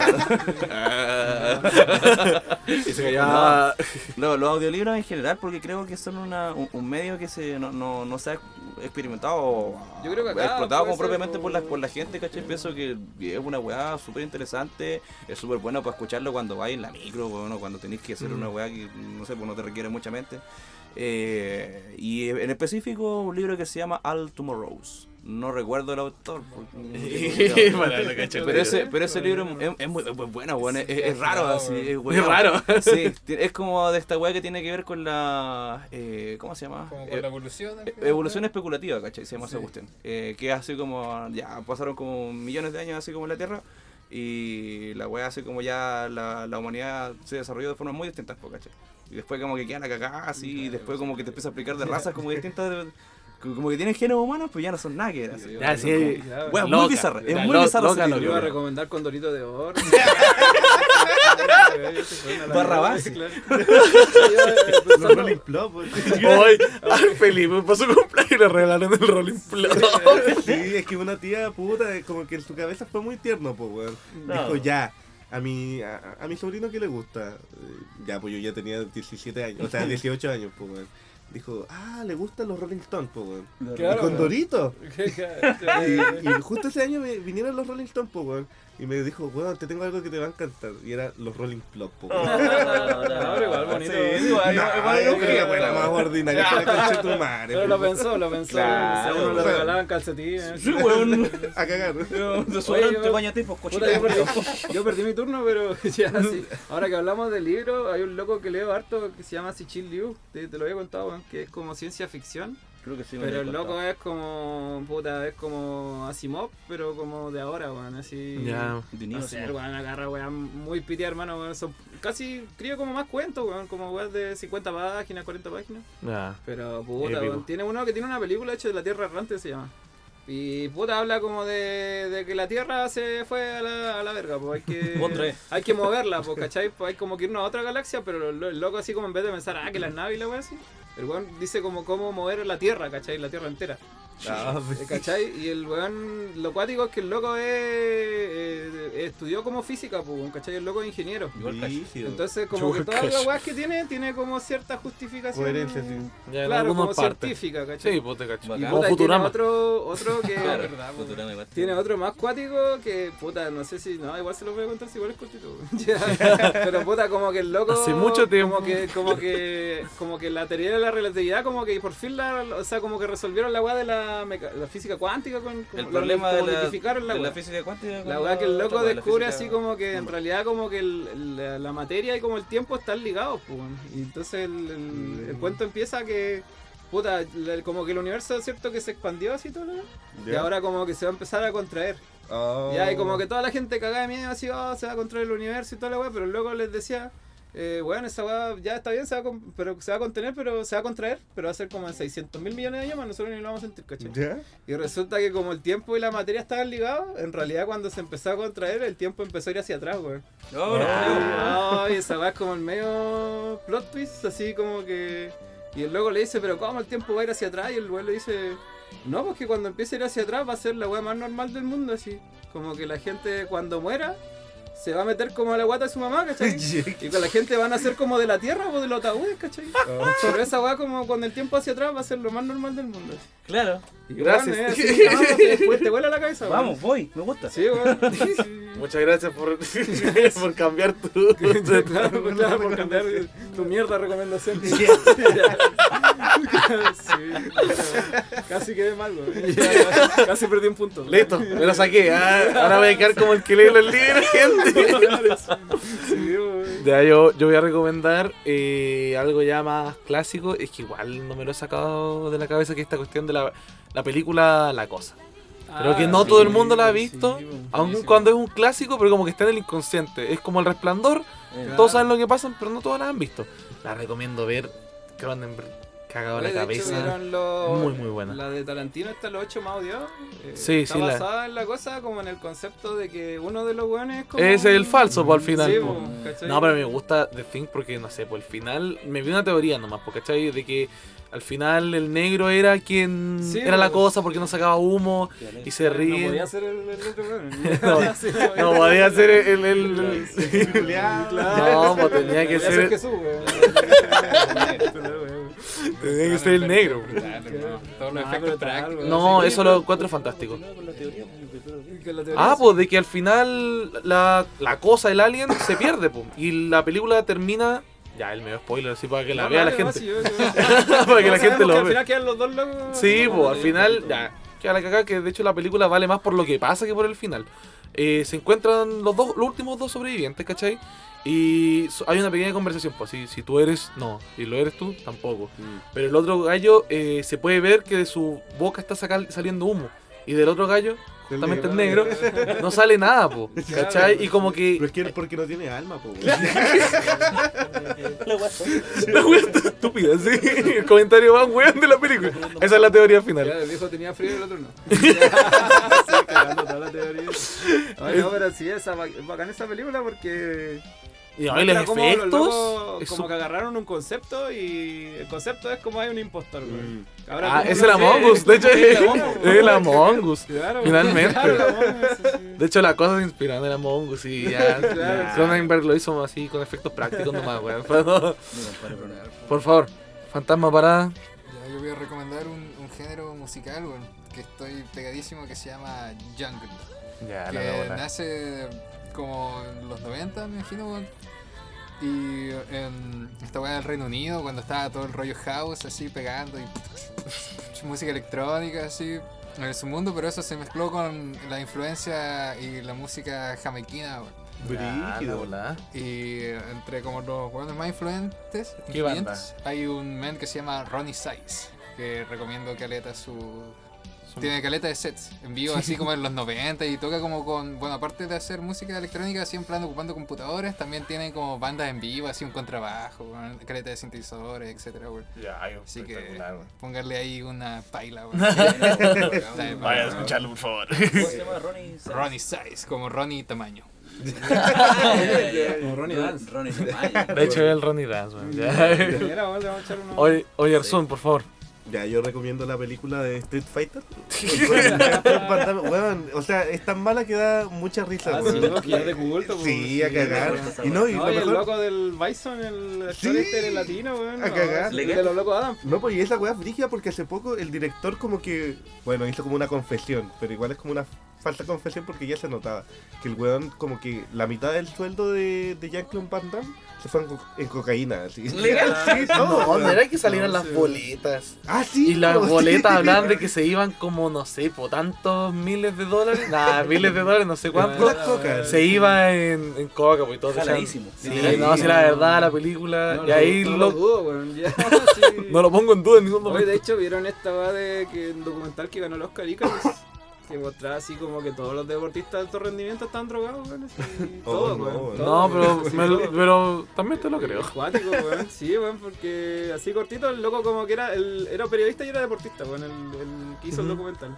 Y se callaba. Los, los audiolibros en general, porque creo que son una, un, un medio que se, no, no, no se ha experimentado o Yo creo que acá explotado como propiamente por la, por la gente, ¿cachai? Pienso que es una weá súper interesante, es súper bueno para escucarlo cuando vais en la micro, bueno, cuando tenéis que hacer Mm. una weá que, no sé, pues no te requiere mucha mente. Eh, y en específico un libro que se llama All Tomorrows. No recuerdo el autor. porque- pero ese, pero ese libro es, es muy, es muy bueno, weón, es, es raro así. Es, Es weón. raro. Sí, es como de esta weá que tiene que ver con la. Eh, ¿Cómo se llama? Como Eh, con la evolución. eh, evolución especulativa, ¿cachai? Se llama esa Sí. cuestión. Eh, que es así como. Ya pasaron como millones de años así como en la Tierra. Y la weá así como ya la, la humanidad se desarrolló de formas muy distintas, ¿cachai? Y después como que quedan la cagada así. Y después como que te empieza a explicar de razas como distintas. Como que tienen géneros humanos, pues ya no son nada que era así. Ya, sí. Weá, muy Loca. bizarra. Es muy loca. Yo iba a recomendar con Dorito de Oro. Barrabás. Claro. Los Rolling Plop. pues. Hoy, al Felipe pasó cumpleaños y le regalaron el Rolling Plop. Sí, es que una tía puta, eh, como que en su cabeza fue muy tierno, pues, weón. No. Dijo, ya, a mi, a, a mi sobrino que le gusta. Eh, Ya, pues yo ya tenía 17 años, o sea, 18 años, pues, weón. Dijo, ah, le gustan los Rolling Stones, pues, weón. Claro, y con. Dorito. Y- Y, justo ese año vinieron los Rolling Stones, pues, weón. Y me dijo, weón, te tengo algo que te va a encantar. Y era los Rolling Plop, pues, weón. No, pero igual bonito. Sí, igual, igual, igual qué creo, buena, weón. más ordinaria que la concha de tu madre. Pero lo pues. pensó, lo pensó. Claro, a uno le regalaban calcetines. Sí, weón. A cagar. De sobrante, yo- bañate, pues, Puta, yo, perdí, yo mi turno, pero ya sí. Ahora que hablamos del libro, hay un loco que leo harto que se llama Sichil Liu. Te, te lo había contado, weón, que es como ciencia ficción. Creo que sí me Pero el loco es como, puta, es como Asimov, pero como de ahora, weón, así. Ya. De No sé, weón, agarra, weón, muy piti, hermano, weón. Son casi, creo como más cuentos, weón, como weón de 50 páginas, 40 páginas. Ya. Pero, puta, Épico. weón, tiene uno que tiene una película hecha de la Tierra Errante, se llama. Y puta habla como de, de que la Tierra se fue a la, a la verga, pues hay que, hay que moverla, pues, ¿cachai? Pues hay como que irnos a otra galaxia, pero el, el loco así como en vez de pensar, ah, que las naves y la wea así, el weón dice como cómo mover la Tierra, ¿cachai? La Tierra entera. Ah, Eh, ¿Cachai? Y el weón, lo cuático es que el loco es, eh, estudió como física, pues, ¿cachai? El loco es ingeniero. Igual. Entonces, como que todas las weas que tiene, tiene como cierta justificación. Coherencia, sí. Ya Claro, como científica, ¿cachai? Sí, pues te cacho. Bacán. Y puta, tiene otro, otro que. Claro, verdad, pues. Futurama. Tiene otro más cuático que, puta, no sé si, no, igual se lo voy a contar si igual es cortito. Pero puta, como que el loco... Hace mucho tiempo. Como que, como que, como que la teoría de la relatividad, como que por fin la, o sea, como que resolvieron la weá de la, meca- la física cuántica con, con El problema de la, la de la física cuántica. La weá que el loco la descubre así como que en realidad como que el- la, la materia y como el tiempo están ligados, pues. Y entonces el, el- el cuento empieza que, puta, la- como que el universo, ¿cierto? Que se expandió así todo weá. Y ahora como que se va a empezar a contraer. Oh. Ya, y como que toda la gente cagada de miedo así, oh, se va a contraer el universo y toda la weá, pero el loco les decía eh, bueno, esa weá ya está bien, se va, a con- pero se va a contener, pero se va a contraer, pero va a ser como en 600 mil millones de años más, nosotros ni lo vamos a sentir, ¿cachai? ¿Ya? Y resulta que como el tiempo y la materia estaban ligados, en realidad cuando se empezó a contraer, el tiempo empezó a ir hacia atrás, weón. No, no, No, y esa weá es como el medio plot twist, así como que. Y el loco le dice, pero ¿cómo el tiempo va a ir hacia atrás? Y el weón le dice, no, porque cuando empiece a ir hacia atrás va a ser la weá más normal del mundo, así. Como que la gente cuando muera se va a meter como a la guata de su mamá, ¿cachai? Y con la gente van a ser como de la tierra o de los ataúdes, ¿cachai? Pero esa weá como cuando el tiempo hacia atrás va a ser lo más normal del mundo. Claro. Y Gracias. weón, es así, vamos, y después te vuela la cabeza. Vamos, voy, me gusta. Sí. Muchas gracias por, por cambiar tu. Claro, claro, por cambiar tu mierda recomendación. sí, casi quedé mal, güey. Casi perdí un punto. Listo, me lo saqué. Ah, ahora voy a quedar como el que lee los libros, gente. Sí. Ya, yo, yo voy a recomendar eh, algo ya más clásico. Es que igual no me lo he sacado de la cabeza que esta cuestión de la, la película La Cosa. Creo que Ah, no sí, todo el mundo la ha visto, sí, güey. aun Buenísimo. cuando es un clásico, pero como que está en el inconsciente. Es como el resplandor, Eh, todos saben lo que pasa, pero no todos la han visto. La recomiendo ver. Cronenberg, cagado Oye, la de hecho, cabeza. ¿vieron los- Muy, muy buena. La de Tarantino está los ocho más odiados. Eh, Sí, está sí, la- basada en la cosa como en el concepto de que uno de los weones es como. Es el falso, pues al final. Sí. No, pero me gusta The Thing porque, no sé, por el final me vi una teoría nomás, porque ¿cachai? De que al final el negro era quien Sí, era la cosa porque no sacaba humo y se No ríe. podía ser el, el otro weón. No, Sí, No podía ser el. el, el- Claro. No, pues tenía que ser. Jesús, weón. Tenía que ser el negro. Todos los efectos prácticos. No, eso lo encuentro fantástico. Ah, es- pues de que al final la, la cosa, el alien, se pierde, pues. Y la película termina. Ya, el medio spoiler, así para que la No, vea la gente. sí, yo- yo- para que la gente lo Al vea. final quedan los dos locos. Sí, pues al final, ya, queda la cagada que de hecho la película vale más por lo que pasa que por el final. Eh, se encuentran los dos, los últimos dos sobrevivientes, ¿cachai? Y hay una pequeña conversación, pues si, si tú eres, no, y lo eres tú, tampoco. Pero el otro gallo eh, se puede ver que de su boca está sacal- saliendo humo. Y del otro gallo, justamente el negro, no sale nada, po, ¿cachai? Y como que... Pero es que porque no tiene alma, po. La wea está estúpida, sí. El comentario más weón de la película. Esa es la teoría Ya, final. el viejo tenía frío y el otro no. sí, cagando toda la teoría. Ay, no, pero sí, esa, ba- bacán esa película porque. Y ahí los los efectos... es como su- que agarraron un concepto y el concepto es como hay un impostor, güey. Mm. Ahora, Ah, ¿cómo es no el? Among Us, de hecho Es el Among Us. Claro, Finalmente. claro, Us, sí. De hecho, la cosa se inspiró en el Among Us y ya. Claro. Cronenberg lo hizo así con efectos prácticos nomás, weón. Pero, Por favor, Fantasma Parada. Ya, yo voy a recomendar un, un género musical, weón, que estoy pegadísimo que se llama Jungle. Ya, que nace como en los 90, me imagino, weón. Y en esta weá del Reino Unido, cuando estaba todo el rollo house así pegando y música electrónica así en su mundo, pero eso se mezcló con la influencia y la música weón. Brígido. Y entre como los weones más influentes, ¿Qué banda? influyentes, hay un man que se llama Ronnie Size, que recomiendo caleta su... Tiene caleta de sets en vivo, así como en los 90 y toca como con, bueno, aparte de hacer música electrónica, siempre anda ocupando computadores, también tiene como bandas en vivo, así un contrabajo, caleta de sintetizadores, etcétera. Ya, Así que espectacular, weón. póngale ahí una paila, de Vaya a escucharlo, por favor. ¿Cómo se llama Ronnie? Ronnie Size, como Ronnie tamaño. Como Ronnie Dance. Ronnie. De hecho, es el Ronnie Dance. Oye, oye, Arzón, por favor. Ya, yo recomiendo la película de Street Fighter. Weón, o sea, es tan mala que da mucha risa, Ah, sí, weón. no, que es de culto, Sí, a cagar. Y no, y No, lo y el mejor. loco del Bison, el actor Sí, este del latino, weón. a cagar. el de los locos Adam. No, pues y esa weá es brígida porque hace poco el director como que, bueno, hizo como una confesión, pero igual es como una falsa confesión porque ya se notaba que el weón como que la mitad del sueldo de, de Jean-Claude Van Damme se fue en, co- en cocaína, así. ¿Legal? Sí, todo, No, no era que salieran No, las sí. boletas. Ah, sí. Y las sí. boletas hablaban de que se iban como, no sé, por tantos miles de dólares. Nah, miles de dólares, no sé cuánto. Se iba en, en coca, pues y todo. Jaladísimo. Sí, Sí, no, si la verdad, la película. No, y ahí no, no lo, lo dudo, weón. Ya, sí. no lo pongo en duda en ningún Oye, momento. de hecho, ¿vieron esta va de que el documental que ganó el Oscar Icarus? Que mostraba así como que todos los deportistas de alto rendimiento están drogados, weón. Oh, Todos, no, weón. No, pero, me- pero también te lo creo. Acuático, weón. Sí, weón, porque así cortito, el loco como que era, el, era periodista y era deportista, weón, el, el que hizo el documental.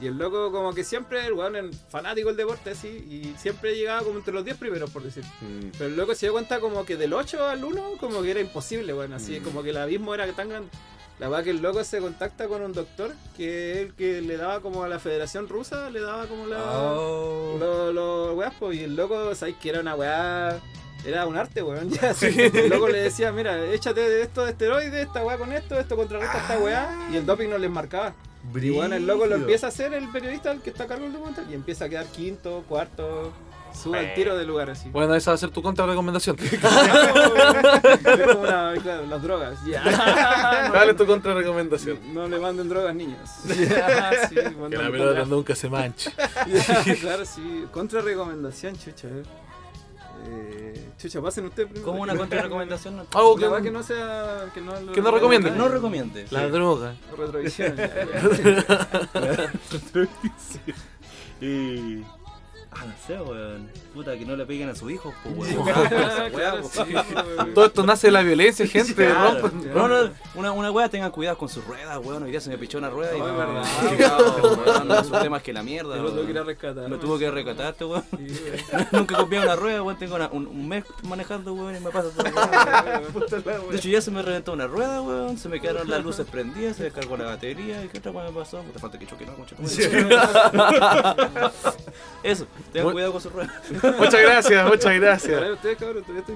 Y el loco como que siempre, el weón, el fanático del deporte, así, y siempre llegaba como entre los 10 primeros, por decir. Mm. Pero el loco se dio cuenta como que del 8 al 1, como que era imposible, weón, así, Mm. como que el abismo era tan grande. La verdad que el loco se contacta con un doctor, que es el que le daba como a la Federación Rusa, le daba como la... Oh. Los lo weas, pues, y el loco, ¿sabes que era una weá? Era un arte, weón. Ya. El loco le decía, mira, échate de esto de esteroides, esta weá con esto, esto contrarresta esta weá, y el doping no les marcaba. Y bueno, el loco lo empieza a hacer el periodista, el que está a cargo del documental, y empieza a quedar quinto, cuarto, sube al tiro de lugar así. Bueno, esa va a ser tu contra recomendación. es como una, claro, las drogas. Ya. Dale tu contra recomendación. No le manden drogas, niños. Ya, sí, Que la pelota nunca se manche. Ya, claro, sí. Contra recomendación, chucha. a ver. Eh, chucha, pasen ustedes primero. Como una contrarrecomendación. no? Algo que, que no sea. Que no, lo- Que no recomiende. No recomiende. La droga. Retrovisión. ya. Y... Ah, no sé, weón. Puta, que no le peguen a su hijo, pues, weón. Claro. Todo esto nace de la violencia, gente. Claro. rompan- No, no, una, una wea tengan cuidado con sus ruedas, weón. Hoy día se me pichó una rueda y no, verdad, Chingado, weón. No, Sus temas que la mierda, Yo lo tuve que ir a weón. rescatar. Me tuvo que rescatar este weón. Sí, weón. Nunca copiado una rueda, weón. Tengo una- un, un mes manejando, weón, y me pasa todo. weón. De hecho, ya se me reventó una rueda, weón. Se me quedaron las luces prendidas, se descargó la batería. ¿Y qué otra weón me pasó? Te falta que choque, no, concha tu madre. Eso, tengan cuidado con sus ruedas. Muchas gracias, muchas gracias.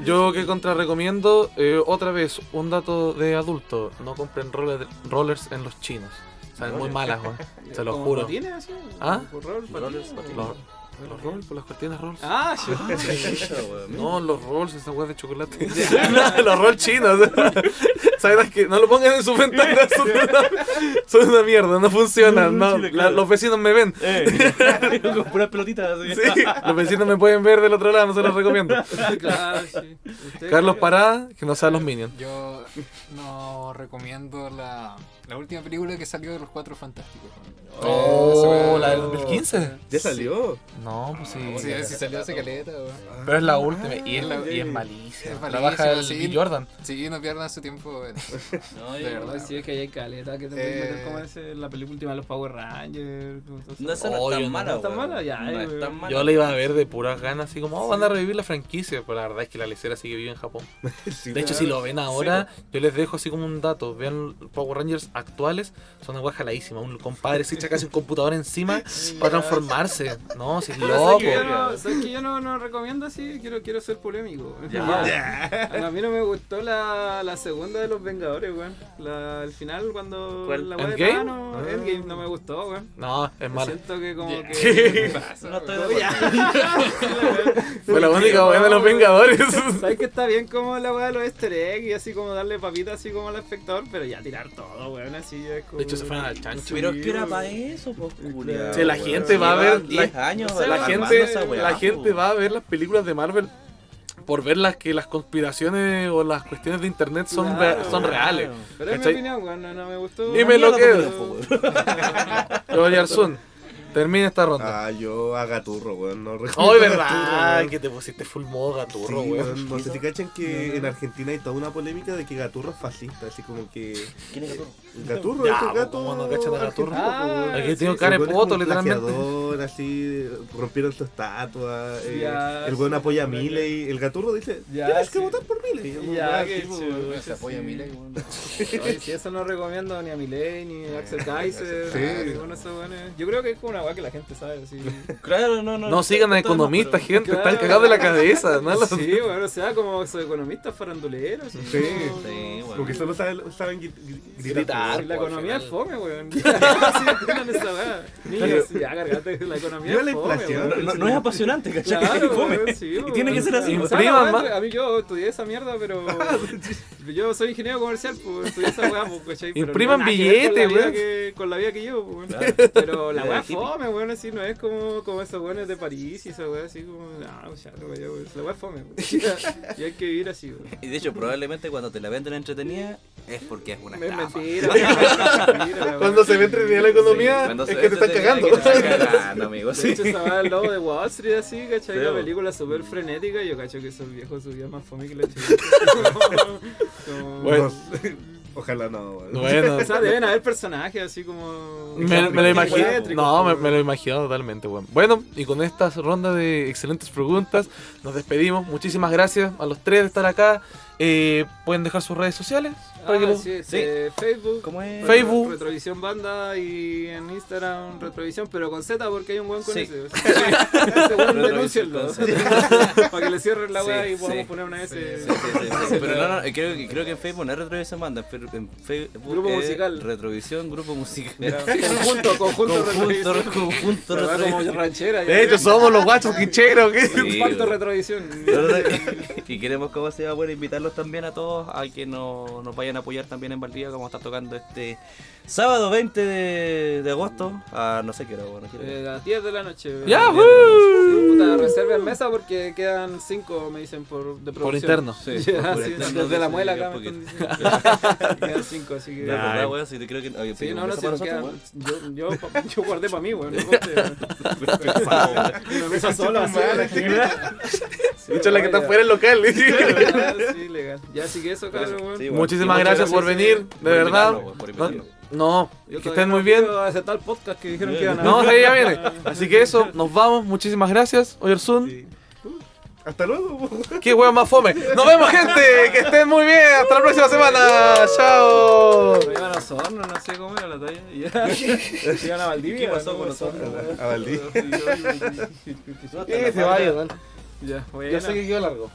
Yo que contra recomiendo, eh, otra vez, un dato de adulto. No compren roller- rollers en los chinos. Saben muy malas, weón. Se lo ¿Como juro. patines, así? ¿Ah? ¿Por roll, Rollers, patines? Los, los rolls, por las cortinas rolls. Ah, yo. No, los rolls, esa weá de chocolate. los rolls chinos. ¿Sabes que No lo pongan en su ventana. Son una, son una mierda, no funcionan. No, Chile, la- claro. los vecinos me ven. Eh, con puras pelotitas así. Sí, los vecinos me pueden ver del otro lado, no se los recomiendo. claro, sí. ¿Ustedes, Carlos? Parada, que no sea los Minions. Yo no recomiendo la, la última película que salió de los Cuatro Fantásticos. Oh, la del weá- 2015. ¿Ya salió? No, pues sí. Sí, sí salió hace caleta, weón. Pero es la última y es, la- y es malísima. es Trabaja el sí. Jordan. Sí, no pierdan su tiempo. No, De yo- verdad. Sí, es que hay caleta que te Eh, meter como ese, la película última de los Power Rangers. No, esa no Oh, es tan mala, ¿No es tan mala? Ya, No es weón. tan mala. Yo la iba a ver de puras ganas, así como, oh, van a revivir la franquicia. Pero la verdad es que la lecera sigue viva en Japón. Sí, De hecho, si lo ven ahora, yo les dejo así como un dato. Vean Power Rangers actuales, son una hueá jaladísima. Un compadre se echa casi un computador encima para transformarse. No, si es Pero loco. ¿sabes que yo no, ¿sabes que yo no, no recomiendo así? Quiero, quiero ser polémico. A mí no me gustó la, la segunda de los Vengadores, weón. La, el final cuando ¿Cuál? la weá de ¿Endgame? Thanos, Ah. Endgame no me gustó, weón. No, es malo. Siento que como Yeah. que... No estoy de acuerdo. ya. Fue la única weá de los Vengadores. Sabes que está bien como la weá de los easter eggs y así como darle papita así como al espectador, pero ya tirar todo, weón, así es como... De hecho, se fueron al chancho. Pero es que era para eso, pues, culiao. Sí, la gente va a ver- Llevan 10 años la gente, po. va a ver las películas de Marvel por ver las que las conspiraciones o las cuestiones de internet son, Claro, re- son claro. reales. Pero es mi opinión, no, no me gustó. Dime lo que. Yo, Yarsun, termina esta ronda. Ah, yo a Gaturro, weón. No Ay, recomiendo verdad, Gaturro, weón. que te pusiste full modo gaturro, Sí, weón. No sé si cachan que en Argentina hay toda una polémica de que Gaturro es fascista, así como que. ¿Quién es Gaturro? Gaturro, Ya, ese pues, gato. ¿cómo no cachan a Gaturro? Ah. Aquí sí, tengo sí, cara El de poto, un literalmente. así, rompieron su estatua. eh, Ya, el weón sí, apoya a sí, Miley. El Gaturro dice: Ya, Tienes que sí. votar por Miley. Ya, tipo, weón. Se apoya a weón. Oye, si eso no recomiendo ni a Miley, ni a Axel Kaiser, Sí. Yo creo que es como una weá que la gente sabe, así. Claro, no, no. No sigan a economistas, pero- gente, Claro. están cagados de la cabeza. ¿no? Los- Sí, bueno, o sea, como economistas faranduleros. Sí, Sí, bueno. Porque solo saben, saben gri- gri- Gritar. Sí, la economía es fome, weón. Sí, entiendan esa weá. Niños, ya, cargate, la economía es fome. No, no es apasionante, ¿cachai? Claro, Es fome. sí, Y tiene que ser así. A mí yo estudié esa mierda, pero. yo soy ingeniero comercial, pues estudié esa weá, pues, ¿cachai? Impriman no tiene nada que ver con billete, la vida weón. Que, con la vida que llevo, pues. Pero la weá hippie. Fome, weón, así no es como, como esos weones de París y esa weá así como, no, ya, no, ya, weón. La weá es fome, weón. Y hay que vivir así, weón. Y de hecho, probablemente cuando te la venden entretenida es porque es una Es estafa. mentira, es mentira, la Cuando se ve entretenida la economía, Cuando es que te están cagando. que te están cagando, amigo. De Sí. hecho, esa weá del lobo de Wall Street así, ¿cachai? Sí, la película súper frenética y yo cacho que esos viejos subían más fome que la chica. Como- Bueno. Ojalá no, weón. Bueno. O sea, deben haber personajes así como... Me, me lo imagino. No, me, lo imagino totalmente, weón. Bueno, y con esta ronda de excelentes preguntas, nos despedimos. Muchísimas gracias a los tres de estar acá. Eh, Pueden dejar sus redes sociales. Para que Ah, lo- sí, este, Facebook. ¿Cómo es? Facebook. Retrovisión Banda y en Instagram Retrovisión, pero con Z porque hay un buen con Sí. ese. Ese Retrovisión denúncienlo. Para que le cierren la Sí, weá y podamos sí. poner una S. Sí, sí, sí, sí. Pero no, no, eh, creo, que- creo que en Facebook no es Retrovisión Banda, pero en Facebook Grupo es musical. Retrovisión, grupo musical. Conjunto, conjunto, Conjunto, Retrovisión. conjunto, weá como Retrovisión. ranchera. De hecho, somos los guachos quicheros. ¿qué? Sí, Pacto. Retrovisión. Y queremos, como se va a poder invitarlos también a todos a que no- nos vayan apoyar también en Valdivia, como está tocando este sábado 20 de, de agosto, a no sé qué hora, bueno, quiero- Eh, a las 10 de la noche. ¡Ya, Sí, Sí, puta, reserven mesa porque quedan 5, me dicen, por, de producción. interno. Sí, Ya, por sí, interno, desde la sí, muela sí, acá me porque- están diciendo. Quedan 5, así que... Ya, verdad, weón, si te creo que. oye, Sí, no, no, mesa si para nos nosotros, quedan. Yo, yo, yo guardé para mí, weón. No conté, weón. weón. Pesado, weón. Una mesa sola, así. Sí, De hecho, la que está fuera del local. Sí, legal. Ya, así que eso, cabrón, weón. Sí. Muchísimas gracias por venir, sí, de por verdad. No, Yo que estén muy bien. aceptar el podcast que dijeron que iban a No, sí, ya viene. Así que eso, nos vamos. Muchísimas gracias, Oyersun. Hasta luego. Qué huevo más fome. Nos vemos, gente. Que estén muy bien. Hasta la próxima semana. Chao. Me iban a Osorno, no sé cómo era la talla. Ya. Iban a Valdivia. ¿Qué pasó con Osorno? A Valdivia. Que se vaya, Ya, Yo bueno. sé que quedó largo.